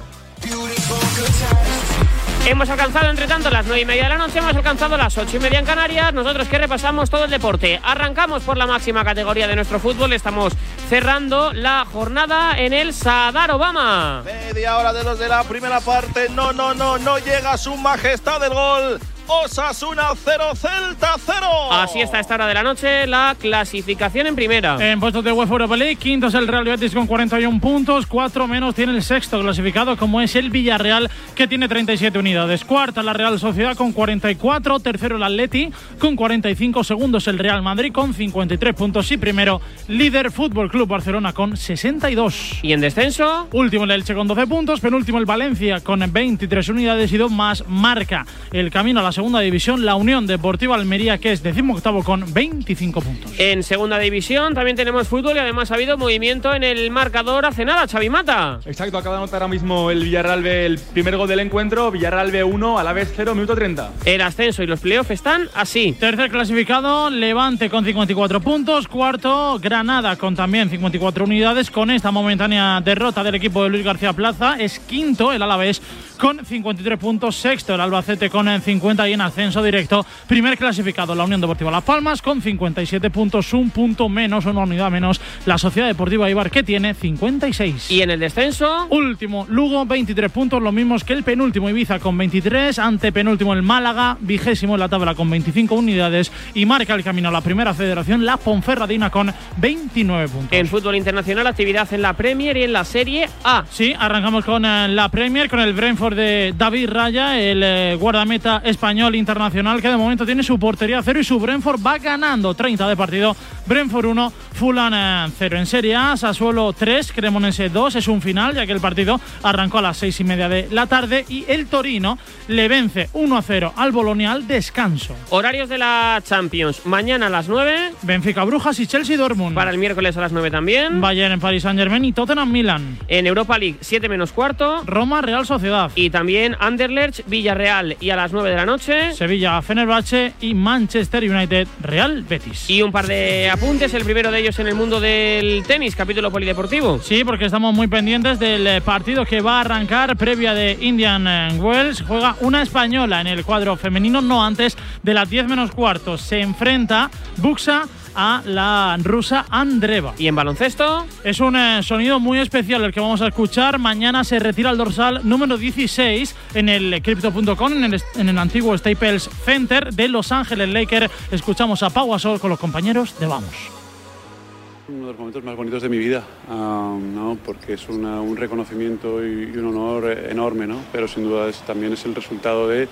Hemos alcanzado, entre tanto, las 9 y media de la noche, hemos alcanzado las 8 y media en Canarias. Nosotros que repasamos todo el deporte. Arrancamos por la máxima categoría de nuestro fútbol. Estamos cerrando la jornada en el Sadar Obama. Media hora de los de la primera parte. No, no, no, no llega su majestad del gol. Osasuna 0, Celta 0. Así está a esta hora de la noche la clasificación en primera. En puestos de UEFA Europa League, quinto es el Real Betis con 41 puntos, cuatro menos tiene el sexto clasificado como es el Villarreal que tiene 37 unidades. Cuarta la Real Sociedad con 44, tercero el Atleti con 45, segundo es el Real Madrid con 53 puntos y primero líder Fútbol Club Barcelona con 62. ¿Y en descenso? Último el Elche con 12 puntos, penúltimo el Valencia con 23 unidades y dos más marca el camino a la segunda división la Unión Deportiva Almería que es decimoctavo con 25 puntos. En segunda división también tenemos fútbol y además ha habido movimiento en el marcador hace nada, Xavi Mata. Exacto, acaba de anotar ahora mismo el Villarreal B el primer gol del encuentro. Villarreal B1, a la vez 0, minuto 30. El ascenso y los playoffs están así. Tercer clasificado, Levante con 54 puntos. Cuarto, Granada con también 54 unidades. Con esta momentánea derrota del equipo de Luis García Plaza, es quinto el Alavés con 53 puntos. Sexto, el Albacete con 50 y en ascenso directo. Primer clasificado, la Unión Deportiva Las Palmas con 57 puntos. Un punto menos, una unidad menos. La Sociedad Deportiva Ibar que tiene 56. ¿Y en el descenso? Último, Lugo, 23 puntos, los mismos que el penúltimo Ibiza con 23, ante penúltimo el Málaga, vigésimo en la tabla con 25 unidades y marca el camino a la primera federación la Ponferradina con 29 puntos. En fútbol internacional, actividad en la Premier y en la Serie A. Sí, arrancamos con eh, la Premier, con el Brentford de David Raya, el eh, guardameta español internacional que de momento tiene su portería cero y su Brentford va ganando 30 de partido. Brentford 1, Fulham 0 en Serie A, Sassuolo 3, Cremonense 2, es un final ya que el partido arrancó a las 6 y media de la tarde y el Torino le vence 1 a 0 al Bolonia al descanso. Horarios de la Champions. Mañana a las 9. Benfica Brujas y Chelsea Dortmund. Para el miércoles a las 9 también. Bayern en Paris Saint Germain y Tottenham Milan. En Europa League, 7 menos cuarto. Roma Real Sociedad. Y también Anderlecht, Villarreal. Y a las 9 de la noche. Sevilla Fenerbahce y Manchester United Real Betis. Y un par de apuntes, el primero de ellos en el mundo del tenis, capítulo polideportivo. Sí, porque estamos muy pendientes del eh, partido que va a arrancar previa de Indian eh, Wells. Juega una española en el cuadro femenino, no antes de las 10 menos cuarto. Se enfrenta Buxa a la rusa Andreva. ¿Y en baloncesto? Es un eh, sonido muy especial el que vamos a escuchar. Mañana se retira el dorsal número 16 en el Crypto.com, en el, en el antiguo Staples Center de Los Ángeles Lakers. Escuchamos a Pau Gasol con los compañeros de Vamos. Uno de los momentos más bonitos de mi vida, ah, ¿no? porque es una- un reconocimiento y, y un honor eh, enorme, ¿no? pero sin duda es- también es el resultado de,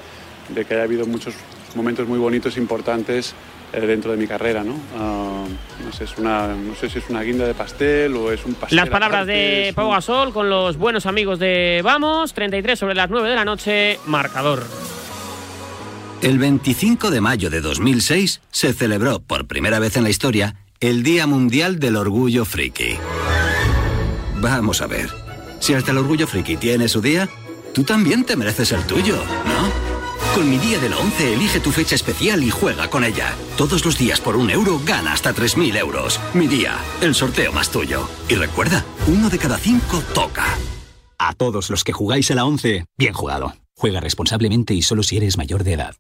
de que haya habido muchos momentos muy bonitos e importantes eh, dentro de mi carrera. ¿no? Ah, no, sé, es una, no sé si es una guinda de pastel o es un pastel. Las palabras aparte, de Pau Gasol con los buenos amigos de Vamos. 33 sobre las 9 de la noche, marcador. El 25 de mayo de 2006 se celebró por primera vez en la historia el Día Mundial del Orgullo Friki. Vamos a ver, si hasta el Orgullo Friki tiene su día, tú también te mereces el tuyo, ¿no? Con mi día de la 11 elige tu fecha especial y juega con ella. Todos los días por un euro gana hasta 3.000 euros. Mi día, el sorteo más tuyo. Y recuerda, uno de cada cinco toca. A todos los que jugáis a la 11, bien jugado. Juega responsablemente y solo si eres mayor de edad.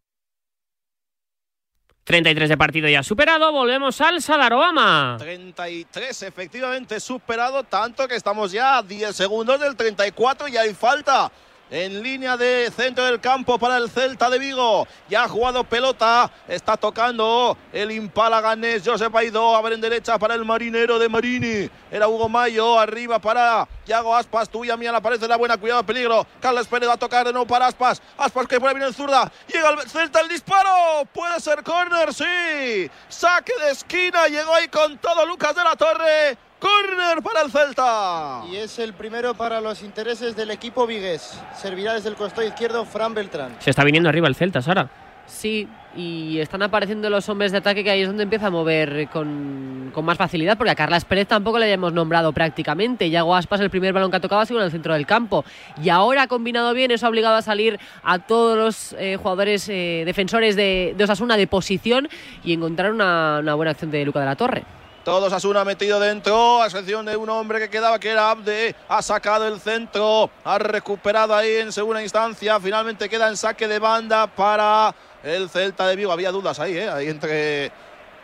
33 de partido ya superado. Volvemos al Sadaroama. 33 efectivamente superado, tanto que estamos ya a 10 segundos del 34 y hay falta en línea de centro del campo para el Celta de Vigo. Ya ha jugado pelota, está tocando el Impala ganés Josep Aidó. A ver en derecha para el marinero de Marini. Era Hugo Mayo, arriba para Yago Aspas. Tuya mía, le aparece la buena, cuidado, peligro. Carlos Pérez va a tocar de para Aspas. Aspas que ahí viene el zurda. Llega el Celta el disparo. Puede ser córner, sí. Saque de esquina, llegó ahí con todo Lucas de la Torre. Corner para el Celta. Y es el primero para los intereses del equipo vigués. Servirá desde el costado izquierdo Fran Beltrán. Se está viniendo arriba el Celta, Sara. Sí, y están apareciendo los hombres de ataque que ahí es donde empieza a mover con, con más facilidad, porque a Carlas Pérez tampoco le hayamos nombrado prácticamente. Yago Aspas, el primer balón que ha tocado ha sido en el centro del campo. Y ahora ha combinado bien, eso ha obligado a salir a todos los eh, jugadores eh, defensores de, de, Osasuna de posición y encontrar una, una buena acción de Luca de la Torre. Todos Asuna metido dentro, a excepción de un hombre que quedaba que era Abde. Ha sacado el centro, ha recuperado ahí en segunda instancia. Finalmente queda en saque de banda para el Celta de Vigo. Había dudas ahí, ¿eh? ahí entre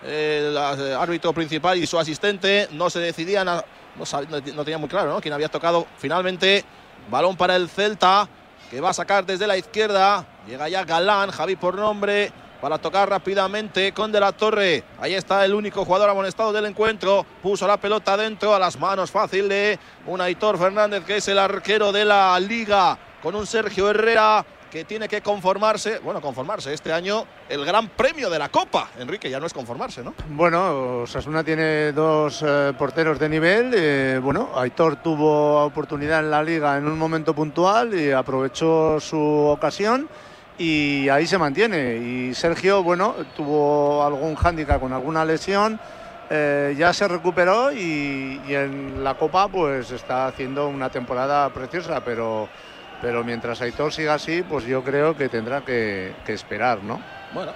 el árbitro principal y su asistente. No se decidían, no, no tenía muy claro ¿no? quién había tocado. Finalmente, balón para el Celta, que va a sacar desde la izquierda. Llega ya Galán, Javi por nombre para tocar rápidamente con De la Torre. Ahí está el único jugador amonestado del encuentro. Puso la pelota dentro a las manos fácil de un Aitor Fernández que es el arquero de la liga con un Sergio Herrera que tiene que conformarse, bueno, conformarse este año el gran premio de la Copa. Enrique, ya no es conformarse, ¿no? Bueno, Sasuna tiene dos eh, porteros de nivel. Eh, bueno, Aitor tuvo oportunidad en la liga en un momento puntual y aprovechó su ocasión y ahí se mantiene. Y Sergio, bueno, tuvo algún hándicap con alguna lesión, eh, ya se recuperó y, en la Copa pues está haciendo una temporada preciosa, pero, pero mientras Aitor siga así, pues yo creo que tendrá que, que esperar, ¿no? Bueno.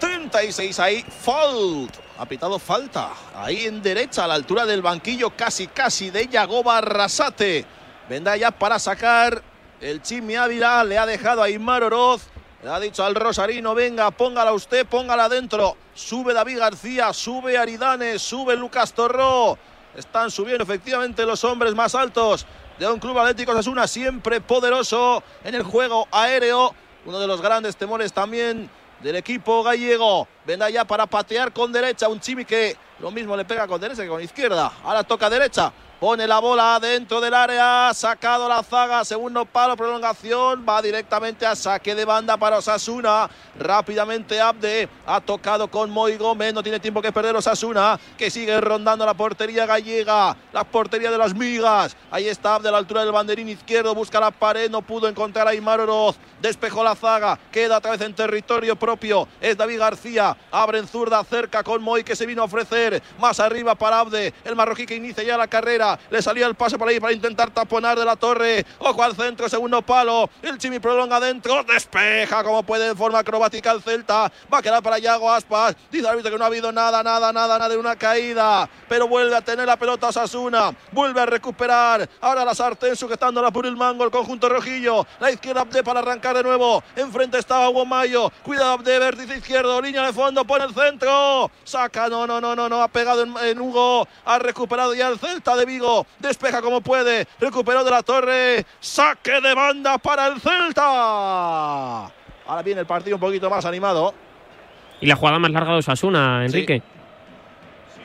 36 ahí, fault. Ha pitado falta. Ahí en derecha, a la altura del banquillo, casi casi de Yagoba Arrasate. Vendrá ya para sacar el Chimi Ávila le ha dejado a Imar Oroz. Le ha dicho al Rosarino, venga, póngala usted, póngala dentro. Sube David García, sube Aridane, sube Lucas Torró. Están subiendo efectivamente los hombres más altos de un club atlético Osasuna, siempre poderoso en el juego aéreo. Uno de los grandes temores también del equipo gallego. Vendrá ya para patear con derecha. Un Chimi que lo mismo le pega con derecha que con izquierda. Ahora toca derecha. Pone la bola dentro del área, sacado la zaga, segundo palo, prolongación, va directamente a saque de banda para Osasuna. Rápidamente Abde ha tocado con Moy Gómez, no tiene tiempo que perder Osasuna, que sigue rondando la portería gallega, la portería de las migas. Ahí está Abde a la altura del banderín izquierdo, busca la pared, no pudo encontrar a Aymar Oroz, despejó la zaga, queda otra vez en territorio propio. Es David García, abre en zurda, cerca con Moy que se vino a ofrecer, más arriba para Abde, el marroquí que inicia ya la carrera le salía el pase por ahí para intentar taponar de la torre. Ojo al centro, segundo palo. El Chimi prolonga adentro, despeja como puede de forma acrobática el Celta. Va a quedar para Yago Aspas. Dice el árbitro que no ha habido nada, nada, nada, nada de una caída. Pero vuelve a tener la pelota Sasuna. Vuelve a recuperar. Ahora la sartén sujetándola por el mango, el conjunto rojillo. La izquierda Abde para arrancar de nuevo. Enfrente está Hugo Mayo. Cuidado Abde, vértice izquierdo, línea de fondo, pone el centro. Saca, no, no, no, no, no. Ha pegado en, en Hugo. Ha recuperado ya el Celta de Vigo despeja como puede, recuperó de la torre, saque de banda para el Celta. Ahora viene el partido un poquito más animado. Y la jugada más larga de Osasuna, Enrique.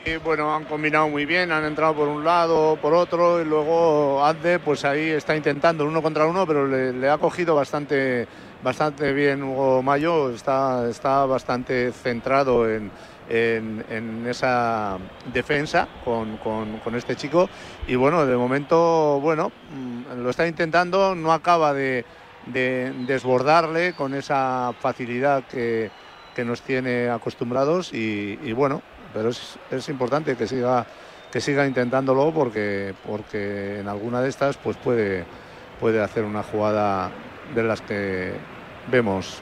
Sí. bueno, han combinado muy bien, han entrado por un lado, por otro, y luego Ande, pues ahí está intentando el uno contra uno, pero le, le, ha cogido bastante, bastante bien Hugo Mayo, está, está bastante centrado en, en, en, esa defensa con, con, con, este chico. Y bueno, de momento, bueno, lo está intentando, no acaba de, de desbordarle con esa facilidad que, que nos tiene acostumbrados. Y, y bueno, pero es, es, importante que siga, que siga intentándolo porque, porque en alguna de estas pues puede, puede hacer una jugada de las que vemos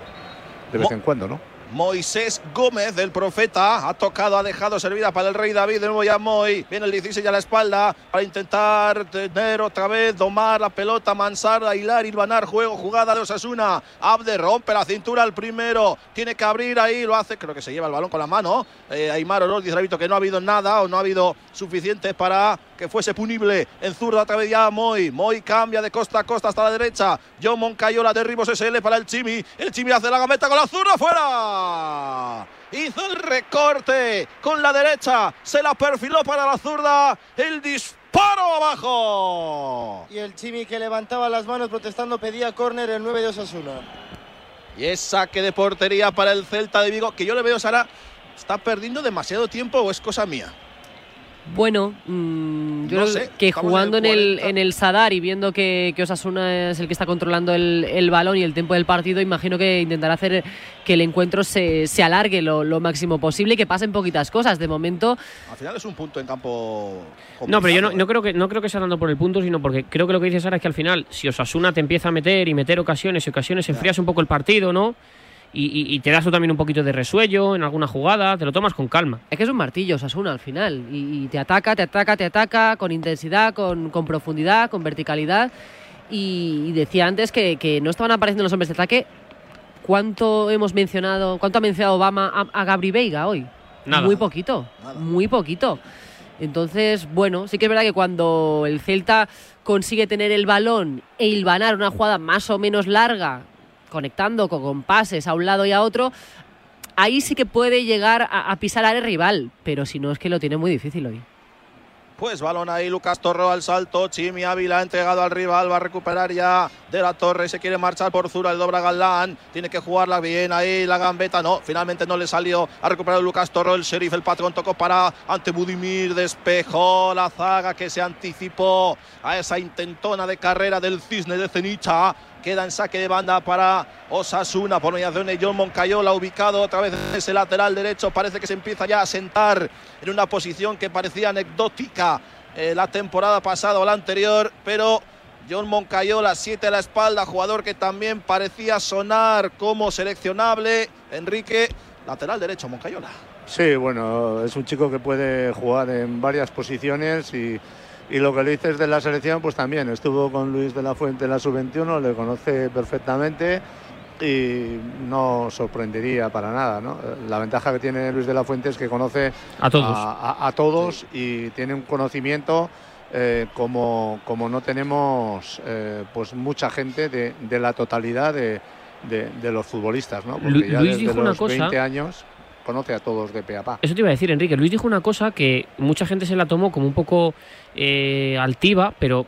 de vez en cuando, ¿no? Moisés Gómez, del profeta, ha tocado, ha dejado servida para el rey David, de nuevo ya Moy, viene el 16 a la espalda para intentar tener otra vez, domar la pelota, Mansar, Hilar, Ilvanar, juego, jugada de Osasuna, Abde rompe la cintura al primero, tiene que abrir ahí, lo hace, creo que se lleva el balón con la mano, eh, Aymar Oroz dice que no ha habido nada o no ha habido suficiente para que fuese punible. En zurda otra vez ya Moy. Moy cambia de costa a costa hasta la derecha. John Moncayola derribos SL para el Chimi. El Chimi hace la gameta con la zurda fuera. Hizo el recorte con la derecha. Se la perfiló para la zurda. El disparo abajo. Y el Chimi que levantaba las manos protestando pedía córner el 9 de Osasuna. Y es saque de portería para el Celta de Vigo, que yo le veo, Sara, está perdiendo demasiado tiempo o es cosa mía. Bueno, mm, yo No creo sé, que jugando en el el, 40. en el Sadar y viendo que, que Osasuna es el que está controlando el, el balón y el tiempo del partido, imagino que intentará hacer que el encuentro se, se alargue lo, lo máximo posible y que pasen poquitas cosas. De momento, Al final es un punto en campo. No, pero yo no, complicado, no creo que no creo que sea dando por el punto, sino porque creo que lo que dice Sara es que al final, si Osasuna te empieza a meter y meter ocasiones y ocasiones, enfrías un poco el partido, ¿no? Y, y- y te das tú también un poquito de resuello en alguna jugada, te lo tomas con calma. es que es un martillo Osasuna al final y, y te ataca, te ataca, te ataca con intensidad, con, con profundidad, con verticalidad. Y, y decía antes que, que no estaban apareciendo los hombres de ataque. ¿Cuánto hemos mencionado, cuánto ha mencionado Obama a, a Gabri Veiga hoy? Nada. Muy poquito, muy poquito. Entonces, bueno, sí que es verdad que cuando el Celta consigue tener el balón e hilvanar una jugada más o menos larga, conectando con, pases a un lado y a otro, ahí sí que puede llegar a, a pisar al rival, pero si no es que lo tiene muy difícil hoy. Pues balón ahí, Lucas Torro al salto. Chimi Ávila ha entregado al rival. Va a recuperar ya de la torre. Se quiere marchar por Zura. El dobra Galán. Tiene que jugarla bien ahí. La gambeta. No, finalmente no le salió. Ha recuperado Lucas Torro. El sheriff, el patrón tocó para ante Budimir. Despejó la zaga que se anticipó a esa intentona de carrera del cisne de Cenicha. Queda en saque de banda para Osasuna por mediación de John Moncayola, ubicado otra vez en ese lateral derecho. Parece que se empieza ya a sentar en una posición que parecía anecdótica eh, la temporada pasada o la anterior, pero John Moncayola, 7 a la espalda, jugador que también parecía sonar como seleccionable. Enrique, lateral derecho, Moncayola. Sí, bueno, es un chico que puede jugar en varias posiciones y, y lo que le dices de la selección, pues también estuvo con Luis de la Fuente en la sub-21, le conoce perfectamente y no sorprendería para nada. ¿no? La ventaja que tiene Luis de la Fuente es que conoce A todos. a, a- a todos y tiene un conocimiento eh, como, como no tenemos eh, pues mucha gente de, de la totalidad de, de- de los futbolistas. ¿no? Porque Lu- ya Luis desde dijo una los cosa- 20 años conoce a todos de pe. Eso te iba a decir, Enrique. Luis dijo una cosa que mucha gente se la tomó como un poco eh, altiva, pero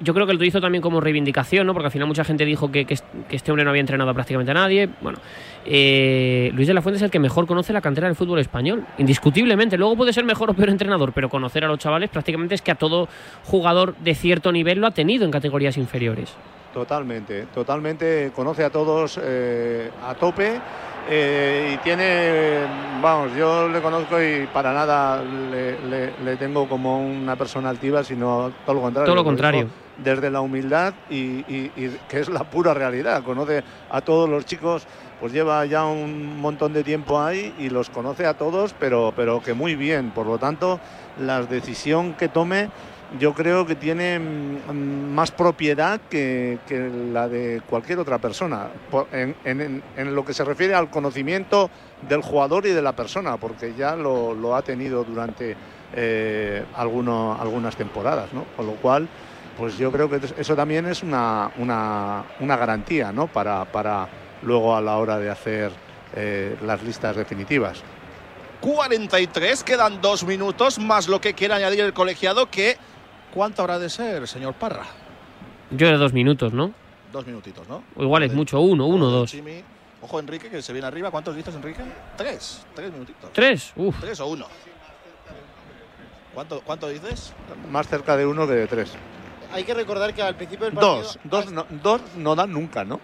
yo creo que lo hizo también como reivindicación, ¿no? Porque al final mucha gente dijo que, que est- que este hombre no había entrenado prácticamente a nadie. Bueno, eh, Luis de la Fuente es el que mejor conoce la cantera del fútbol español, indiscutiblemente. Luego puede ser mejor o peor entrenador, pero conocer a los chavales prácticamente es que a todo jugador de cierto nivel lo ha tenido en categorías inferiores. Totalmente, totalmente conoce a todos eh, a tope eh, y tiene, vamos, yo le conozco y para nada le, le- le tengo como una persona altiva, sino todo lo contrario. Todo lo contrario. Desde la humildad y, y- y que es la pura realidad. Conoce a todos los chicos, pues lleva ya un montón de tiempo ahí y los conoce a todos, pero, pero que muy bien. Por lo tanto, la decisión que tome yo creo que tiene mm, más propiedad que, que la de cualquier otra persona, en, en- en lo que se refiere al conocimiento del jugador y de la persona, porque ya lo, lo ha tenido durante eh, algunas temporadas, ¿no? Con lo cual, pues yo creo que eso también es una, una, una garantía, ¿no? Para, para luego a la hora de hacer eh, las listas definitivas. 43, quedan dos minutos, más lo que quiere añadir el colegiado, que ¿cuánto habrá de ser, señor Parra? Yo de dos minutos, ¿no? Dos minutitos, ¿no? O igual es mucho, uno, uno, Joder, dos. Chimi. Ojo, Enrique, que se viene arriba. ¿Cuántos dices, Enrique? Tres. Tres minutitos. ¿Tres? Uf. ¿Tres o uno? ¿Cuánto, cuánto dices? Más cerca de uno que de tres. Hay que recordar que al principio del partido. Dos, dos no, dos no dan nunca, ¿no?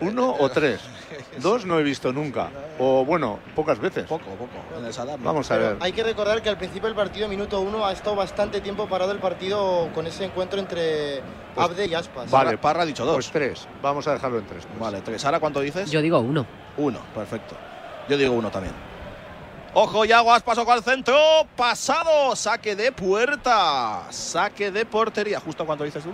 Uno o tres. *laughs* Dos no he visto nunca. O bueno, pocas veces. Poco, poco. Vamos a ver. Hay que recordar que al principio del partido, minuto uno, ha estado bastante tiempo parado el partido con ese encuentro entre Pues, Abde y Aspas. Vale, Parra ha dicho dos. Pues tres. Vamos a dejarlo en tres. pues. Vale, tres. ¿Ahora cuánto dices? Yo digo uno. Uno, perfecto. Yo digo uno también. Ojo, Yaguas pasó con el centro. Pasado. Saque de puerta. Saque de portería. ¿Justo cuánto dices tú?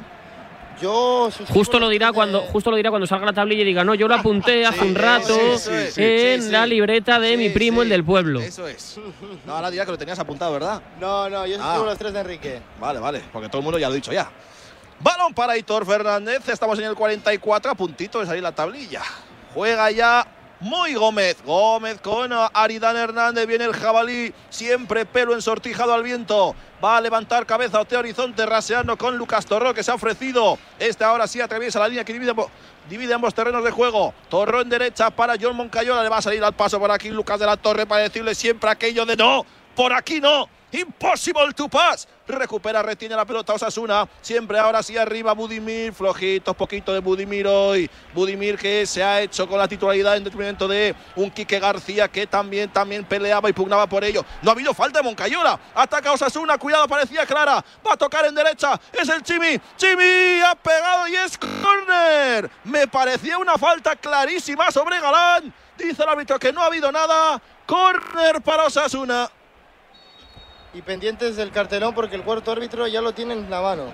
Yo Justo lo dirá cuando justo lo dirá cuando salga la tablilla y diga, "No, yo lo *laughs* apunté hace un rato sí, sí, sí, en sí, la libreta de mi primo sí. el del pueblo." Eso es. *laughs* No, ahora dirá que lo tenías apuntado, ¿verdad? No, no, yo Ah. las tres de Enrique. Vale, vale, porque todo el mundo ya lo ha dicho ya. Balón para Hitor Fernández, estamos en el 44, a puntito de salir la tablilla. Juega ya muy Gómez. Gómez con Aridán Hernández, viene el jabalí, siempre pelo ensortijado al viento. Va a levantar cabeza Oteo Horizonte, raseando con Lucas Torró, que se ha ofrecido. Este ahora sí atraviesa la línea que divide, divide ambos terrenos de juego. Torró en derecha para John Moncayola, le va a salir al paso por aquí Lucas de la Torre para decirle siempre aquello de no, por aquí no. Impossible to pass. Recupera, retiene la pelota Osasuna. Siempre ahora sí arriba Budimir. Flojitos, poquito de Budimir hoy. Budimir que se ha hecho con la titularidad en detrimento de un Quique García que también, también peleaba y pugnaba por ello. No ha habido falta de Moncayola. Ataca Osasuna. Cuidado, parecía clara. Va a tocar en derecha. Es el Chimi. Chimi ha pegado y es corner. Me parecía una falta clarísima sobre Galán. Dice el árbitro que no ha habido nada. Corner para Osasuna. Y pendientes del cartelón porque el cuarto árbitro ya lo tiene en la mano.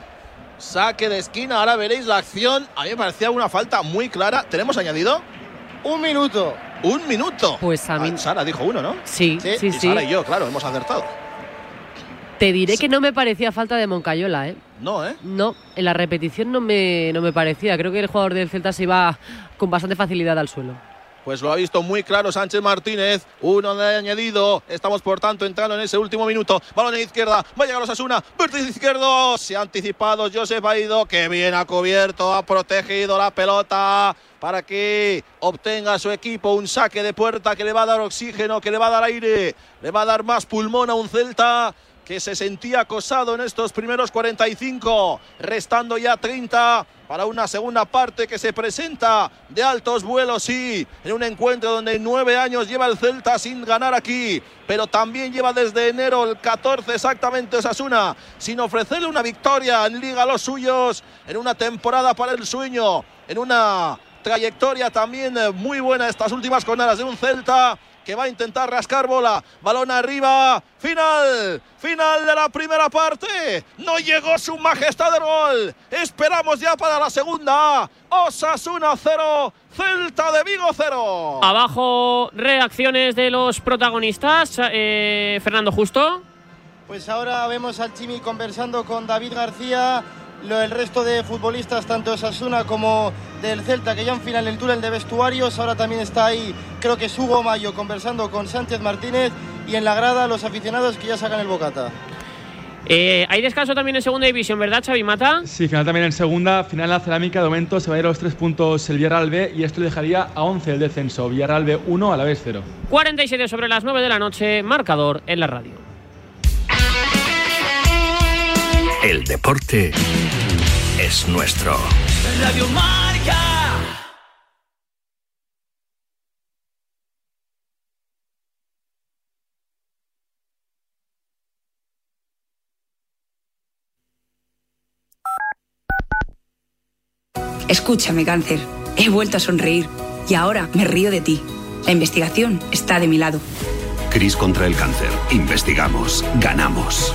Saque de esquina, ahora veréis la acción. A mí me parecía una falta muy clara. ¿Tenemos añadido? Un minuto. Un minuto. Pues a mí. Ah, Sara dijo uno, ¿no? Sí, sí, Y sí. Sara y yo, claro, hemos acertado. Te diré que no me parecía falta de Moncayola, ¿eh? No, ¿eh? No, en la repetición no me, no me parecía. Creo que el jugador del Celta se iba con bastante facilidad al suelo. Pues lo ha visto muy claro Sánchez Martínez. Uno de añadido. Estamos, por tanto, entrando en ese último minuto. Balón en izquierda. Va a llegar Osasuna. Vértice izquierdo. Se ha anticipado Joseph Aido. Que bien ha cubierto. Ha protegido la pelota. Para que obtenga su equipo un saque de puerta que le va a dar oxígeno, que le va a dar aire, le va a dar más pulmón a un Celta que se sentía acosado en estos primeros 45, restando ya 30 para una segunda parte que se presenta de altos vuelos, sí, en un encuentro donde nueve años lleva el Celta sin ganar aquí, pero también lleva desde enero el 14 exactamente Osasuna, sin ofrecerle una victoria en Liga a los suyos, en una temporada para el sueño, en una trayectoria también muy buena estas últimas jornadas de un Celta que va a intentar rascar bola. Balón arriba. Final. Final de la primera parte. No llegó su majestad del gol. Esperamos ya para la segunda. Osasuna 0. Celta de Vigo 0. Abajo reacciones de los protagonistas. Eh, Fernando Justo. Pues ahora vemos al Chimi conversando con David García, lo, el resto de futbolistas, tanto de Sasuna como del Celta, que ya en final el túnel de vestuarios. Ahora también está ahí, creo que es Hugo Mayo, conversando con Sánchez Martínez. Y en la grada, los aficionados que ya sacan el bocata. Eh, hay descanso también en segunda división, ¿verdad, Xavi Mata? Sí, final también en segunda, final en la cerámica. De momento se va a ir a los tres puntos el Villarreal B y esto le dejaría a 11 el descenso. Villarreal B 1 a la vez 0. 47 sobre las 9 de la noche, marcador en la radio. El deporte es nuestro. Radio Marca. Escúchame, cáncer. He vuelto a sonreír y ahora me río de ti. La investigación está de mi lado. Cris contra el cáncer. Investigamos. Ganamos.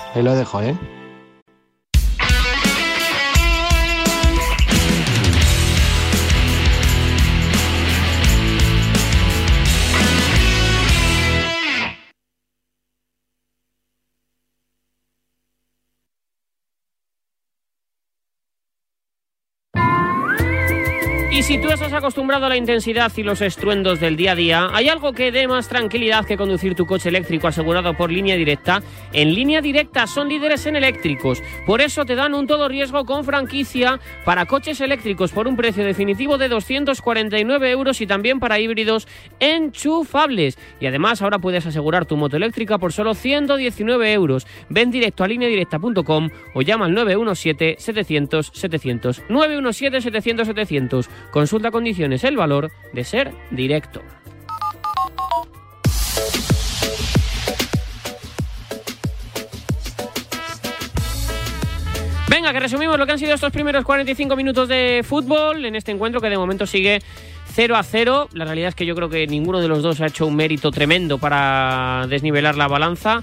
ahí lo dejo, ¿eh? Tú estás acostumbrado a la intensidad y los estruendos del día a día, hay algo que dé más tranquilidad que conducir tu coche eléctrico asegurado por línea directa. En línea directa son líderes en eléctricos. Por eso te dan un todo riesgo con franquicia para coches eléctricos por un precio definitivo de 249 euros y también para híbridos enchufables. Y además ahora puedes asegurar tu moto eléctrica por solo 119 euros. Ven directo a lineadirecta.com o llama al 917-700-700. 917-700-700. Consulta condiciones, el valor de ser directo. Venga, que resumimos lo que han sido estos primeros 45 minutos de fútbol en este encuentro que de momento sigue 0 a 0. La realidad es que yo creo que ninguno de los dos ha hecho un mérito tremendo para desnivelar la balanza,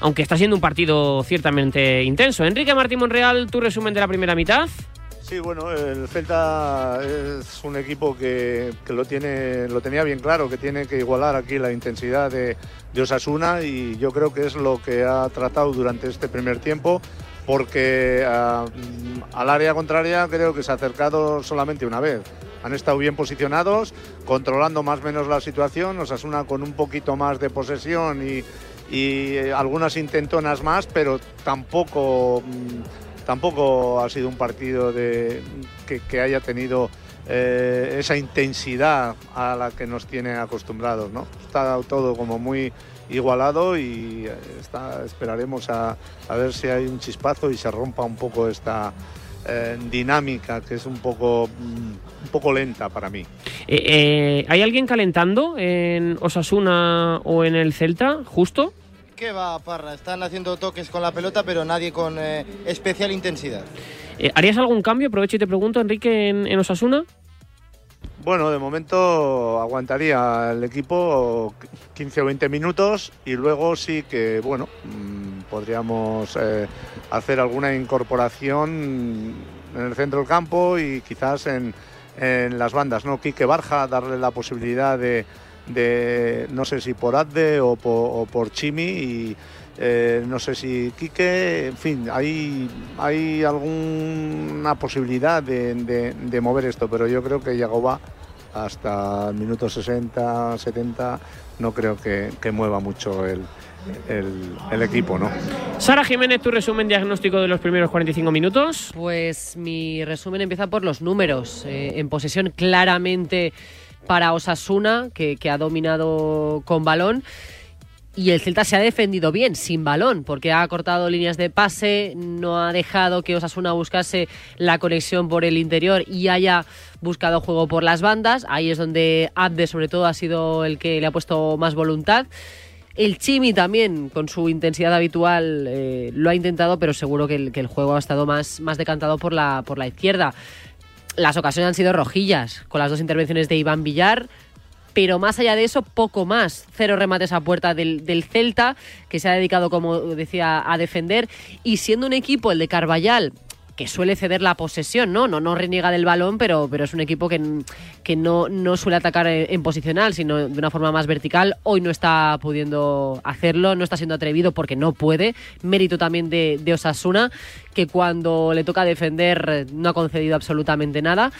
aunque está siendo un partido ciertamente intenso. Enrique Martín Monreal, tu resumen de la primera mitad. Sí, bueno, el Celta es un equipo que, lo, tiene, lo tenía bien claro, que tiene que igualar aquí la intensidad de, Osasuna y yo creo que es lo que ha tratado durante este primer tiempo porque uh, al área contraria creo que se ha acercado solamente una vez. Han estado bien posicionados, controlando más o menos la situación, Osasuna con un poquito más de posesión y, y algunas intentonas más, pero tampoco, tampoco ha sido un partido de, que, haya tenido eh, esa intensidad a la que nos tiene acostumbrados. ¿no? Está todo como muy igualado y está, esperaremos a, ver si hay un chispazo y se rompa un poco esta eh, dinámica que es un poco, un poco lenta para mí. Eh, eh, ¿Hay alguien calentando en Osasuna o en el Celta, justo? ¿Qué va, Parra? Están haciendo toques con la pelota, pero nadie con eh, especial intensidad. ¿Harías algún cambio? Aprovecho y te pregunto, Enrique, en, en Osasuna. Bueno, de momento aguantaría el equipo 15 o 20 minutos y luego sí que, bueno, mmm, podríamos eh, hacer alguna incorporación en el centro del campo y quizás en, en las bandas, ¿no? Quique Barja, darle la posibilidad de, de no sé si por Adde o por, o por Chimi y eh, no sé si Quique, en fin, hay, hay alguna posibilidad de, de, de, mover esto, pero yo creo que Yagoba hasta el minuto 60, 70, no creo que, que mueva mucho el, el, el, equipo, ¿no? Sara Jiménez, tu resumen diagnóstico de los primeros 45 minutos. Pues mi resumen empieza por los números. Eh, en posesión claramente para Osasuna, que, ha dominado con balón y el Celta se ha defendido bien, sin balón, porque ha cortado líneas de pase, no ha dejado que Osasuna buscase la conexión por el interior y haya buscado juego por las bandas. Ahí es donde Abde, sobre todo, ha sido el que le ha puesto más voluntad. El Chimi también, con su intensidad habitual, eh, lo ha intentado, pero seguro que el, que el, juego ha estado más, más decantado por la, por la izquierda. Las ocasiones han sido rojillas, con las dos intervenciones de Iván Villar, pero más allá de eso, poco más. Cero remates a puerta del, del, Celta, que se ha dedicado, como decía, a defender. Y siendo un equipo, el de Carballal, que suele ceder la posesión, ¿no? No, no reniega del balón, pero, pero es un equipo que, que no, no suele atacar en, posicional, sino de una forma más vertical. Hoy no está pudiendo hacerlo, no está siendo atrevido porque no puede. Mérito también de, de Osasuna, que cuando le toca defender no ha concedido absolutamente nada.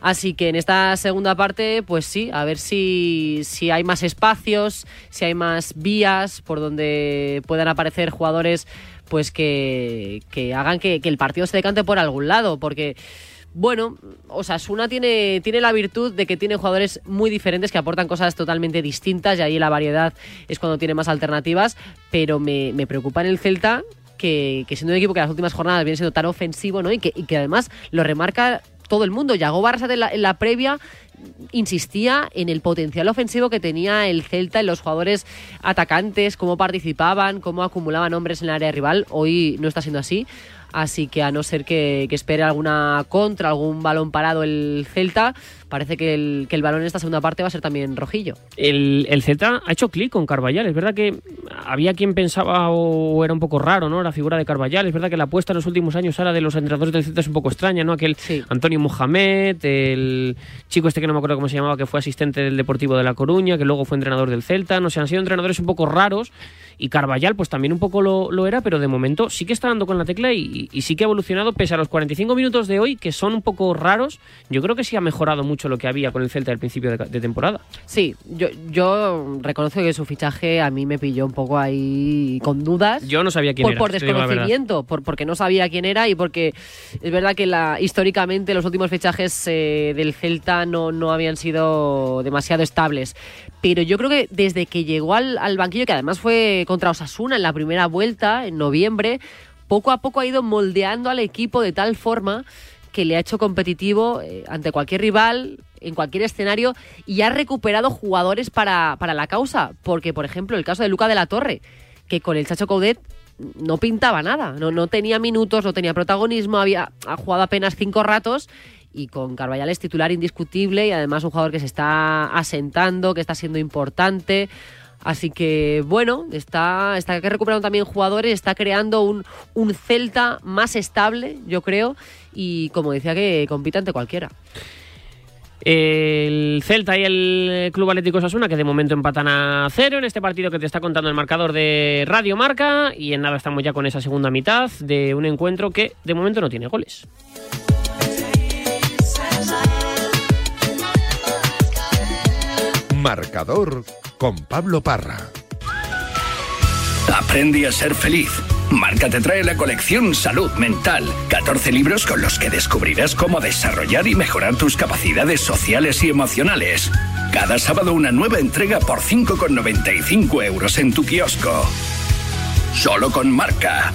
Así que en esta segunda parte, pues sí, a ver si, si hay más espacios, si hay más vías por donde puedan aparecer jugadores pues que, que hagan que, que, el partido se decante por algún lado, porque bueno, Osasuna tiene, tiene la virtud de que tiene jugadores muy diferentes que aportan cosas totalmente distintas y ahí la variedad es cuando tiene más alternativas, pero me, me preocupa en el Celta que, que, siendo un equipo que las últimas jornadas viene siendo tan ofensivo, ¿no? Y que, y que además lo remarca todo el mundo. Yago Barça en la, en la previa insistía en el potencial ofensivo que tenía el Celta en los jugadores atacantes, cómo participaban, cómo acumulaban hombres en el área rival. Hoy no está siendo así. Así que a no ser que, que espere alguna contra, algún balón parado el Celta, parece que el, que el balón en esta segunda parte va a ser también rojillo. El, el Celta ha hecho clic con Carballal. Es verdad que había quien pensaba o era un poco raro, ¿no? La figura de Carballal. Es verdad que la apuesta en los últimos años ahora de los entrenadores del Celta es un poco extraña, ¿no? Aquel sí. Antonio Mohamed, el chico este que no me acuerdo cómo se llamaba, que fue asistente del Deportivo de La Coruña, que luego fue entrenador del Celta. No sé, han sido entrenadores un poco raros y Carvallal pues también un poco lo, lo era, pero de momento sí que está dando con la tecla y, y sí que ha evolucionado pese a los 45 minutos de hoy, que son un poco raros. Yo creo que sí ha mejorado mucho lo que había con el Celta al principio de, de temporada. Sí, yo, yo reconozco que su fichaje a mí me pilló un poco ahí con dudas. Yo no sabía quién por, era. por desconocimiento, por, porque no sabía quién era y porque es verdad que la, históricamente los últimos fichajes eh, del Celta no, no habían sido demasiado estables. Pero yo creo que desde que llegó al, al banquillo, que además fue contra Osasuna en la primera vuelta, en noviembre, poco a poco ha ido moldeando al equipo de tal forma que le ha hecho competitivo eh, ante cualquier rival, en cualquier escenario, y ha recuperado jugadores para, para la causa. Porque, por ejemplo, el caso de Luca de la Torre, que con el Chacho Coudet no pintaba nada, no, no tenía minutos, no tenía protagonismo, había ha jugado apenas cinco ratos y con Carvallal es titular indiscutible y además un jugador que se está asentando, que está siendo importante. Así que bueno, está, está recuperando también jugadores, está creando un, un Celta más estable, yo creo, y como decía, que compita ante cualquiera. El Celta y el Club Atlético Osasuna, que de momento empatan a cero en este partido que te está contando el marcador de Radio Marca. Y en nada estamos ya con esa segunda mitad de un encuentro que de momento no tiene goles. Marcador con Pablo Parra. Aprende a ser feliz. Marca te trae la colección Salud Mental. 14 libros con los que descubrirás cómo desarrollar y mejorar tus capacidades sociales y emocionales. Cada sábado una nueva entrega por 5,95 euros en tu kiosco. Solo con Marca.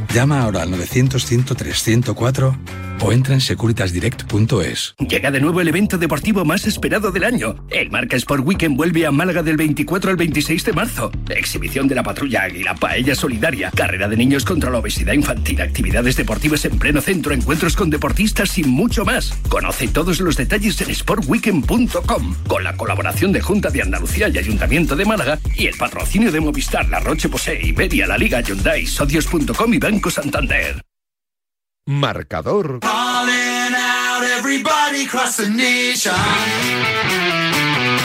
Llama ahora al 900-103-104 o entra en securitasdirect.es. Llega de nuevo el evento deportivo más esperado del año. El Marca Sport Weekend vuelve a Málaga del 24 al 26 de marzo. Exhibición de la patrulla Águila, paella solidaria, carrera de niños contra la obesidad infantil, actividades deportivas en pleno centro, encuentros con deportistas y mucho más. Conoce todos los detalles en sportweekend.com con la colaboración de Junta de Andalucía y Ayuntamiento de Málaga y el patrocinio de Movistar, La Roche Posay, Iberia, La Liga, Hyundai, Socios.com y Banco Santander. Marcador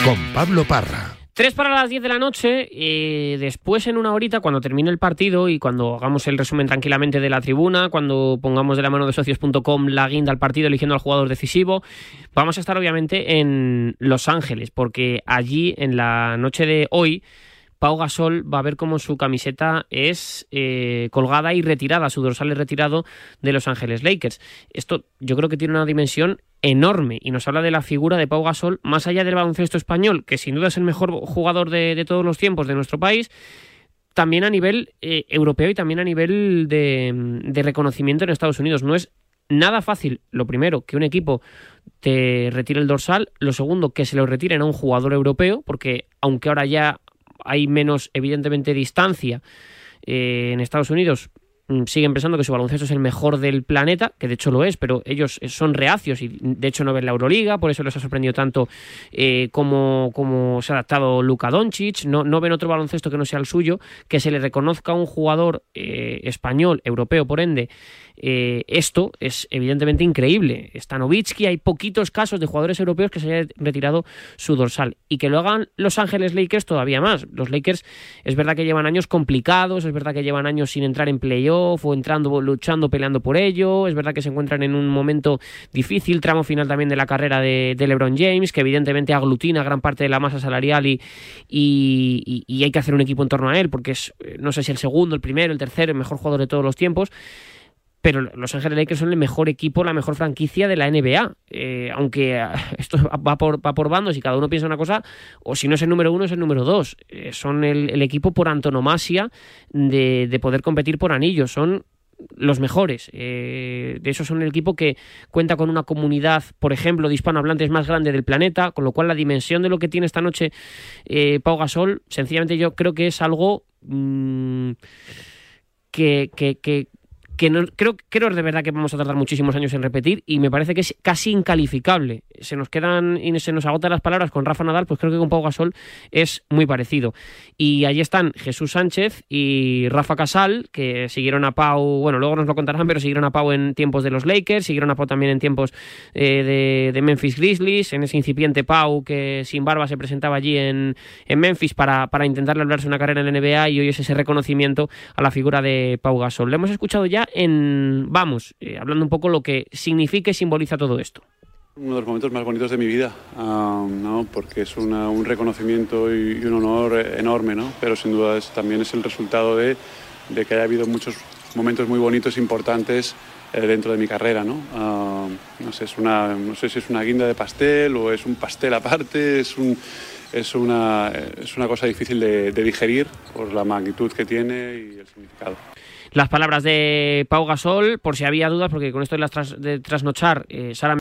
con Pablo Parra. 3 para las 10 de la noche, eh, después en una horita, cuando termine el partido y cuando hagamos el resumen tranquilamente de la tribuna, cuando pongamos de la mano de socios.com la guinda al partido eligiendo al jugador decisivo, vamos a estar obviamente en Los Ángeles, porque allí en la noche de hoy Pau Gasol va a ver cómo su camiseta es eh, colgada y retirada, su dorsal es retirado de Los Ángeles Lakers. Esto yo creo que tiene una dimensión enorme y nos habla de la figura de Pau Gasol, más allá del baloncesto español, que sin duda es el mejor jugador de, todos los tiempos de nuestro país, también a nivel eh, europeo y también a nivel de, de reconocimiento en Estados Unidos. No es nada fácil, lo primero, que un equipo te retire el dorsal, lo segundo, que se lo retiren a un jugador europeo, porque aunque ahora ya hay menos, evidentemente, distancia eh, en Estados Unidos. mm, Siguen pensando que su baloncesto es el mejor del planeta, que de hecho lo es, pero ellos son reacios y de hecho no ven la Euroliga, por eso les ha sorprendido tanto eh, cómo se ha adaptado Luka Doncic, no, no ven otro baloncesto que no sea el suyo, que se le reconozca a un jugador eh, español, europeo por ende, eh, esto es evidentemente increíble. Stanovitsky, hay poquitos casos de jugadores europeos que se hayan retirado su dorsal. Y que lo hagan Los Ángeles Lakers todavía más. Los Lakers es verdad que llevan años complicados, es verdad que llevan años sin entrar en playoff o entrando, luchando, peleando por ello. Es verdad que se encuentran en un momento difícil, tramo final también de la carrera de, LeBron James, que evidentemente aglutina gran parte de la masa salarial y, hay que hacer un equipo en torno a él, porque es, eh, no sé si el segundo, el primero, el tercero, el mejor jugador de todos los tiempos pero Los Ángeles Lakers son el mejor equipo, la mejor franquicia de la NBA. Eh, aunque *laughs* esto va por, va por bandos y cada uno piensa una cosa, o si no es el número uno, es el número dos. Eh, son el, equipo por antonomasia de, de poder competir por anillos. Son los mejores. Eh, de esos son el equipo que cuenta con una comunidad, por ejemplo, de hispanohablantes más grande del planeta, con lo cual la dimensión de lo que tiene esta noche eh, Pau Gasol, sencillamente yo creo que es algo mm, que, que- que que no, creo, creo de verdad que vamos a tardar muchísimos años en repetir y me parece que es casi incalificable. Se nos quedan y se nos agotan las palabras con Rafa Nadal, pues creo que con Pau Gasol es muy parecido. Y ahí están Jesús Sánchez y Rafa Casal, que siguieron a Pau, bueno, luego nos lo contarán, pero siguieron a Pau en tiempos de los Lakers, siguieron a Pau también en tiempos eh, de, Memphis Grizzlies, en ese incipiente Pau que sin barba se presentaba allí en, en Memphis para, para intentar lograrse una carrera en la NBA y hoy es ese reconocimiento a la figura de Pau Gasol. Le hemos escuchado ya en Vamos, eh, hablando un poco lo que significa y simboliza todo esto. Uno de los momentos más bonitos de mi vida, um, ¿no? porque es una, un reconocimiento y, y, un honor enorme, ¿no? pero sin duda es, también es el resultado de, de, que haya habido muchos momentos muy bonitos, importantes eh, dentro de mi carrera. ¿no? Uh, no, sé, es una, no sé si es una guinda de pastel o es un pastel aparte, es, un, es, una, es una cosa difícil de, de digerir por la magnitud que tiene y el significado las palabras de Pau Gasol, por si había dudas, porque con esto de, las de trasnochar, eh, Sara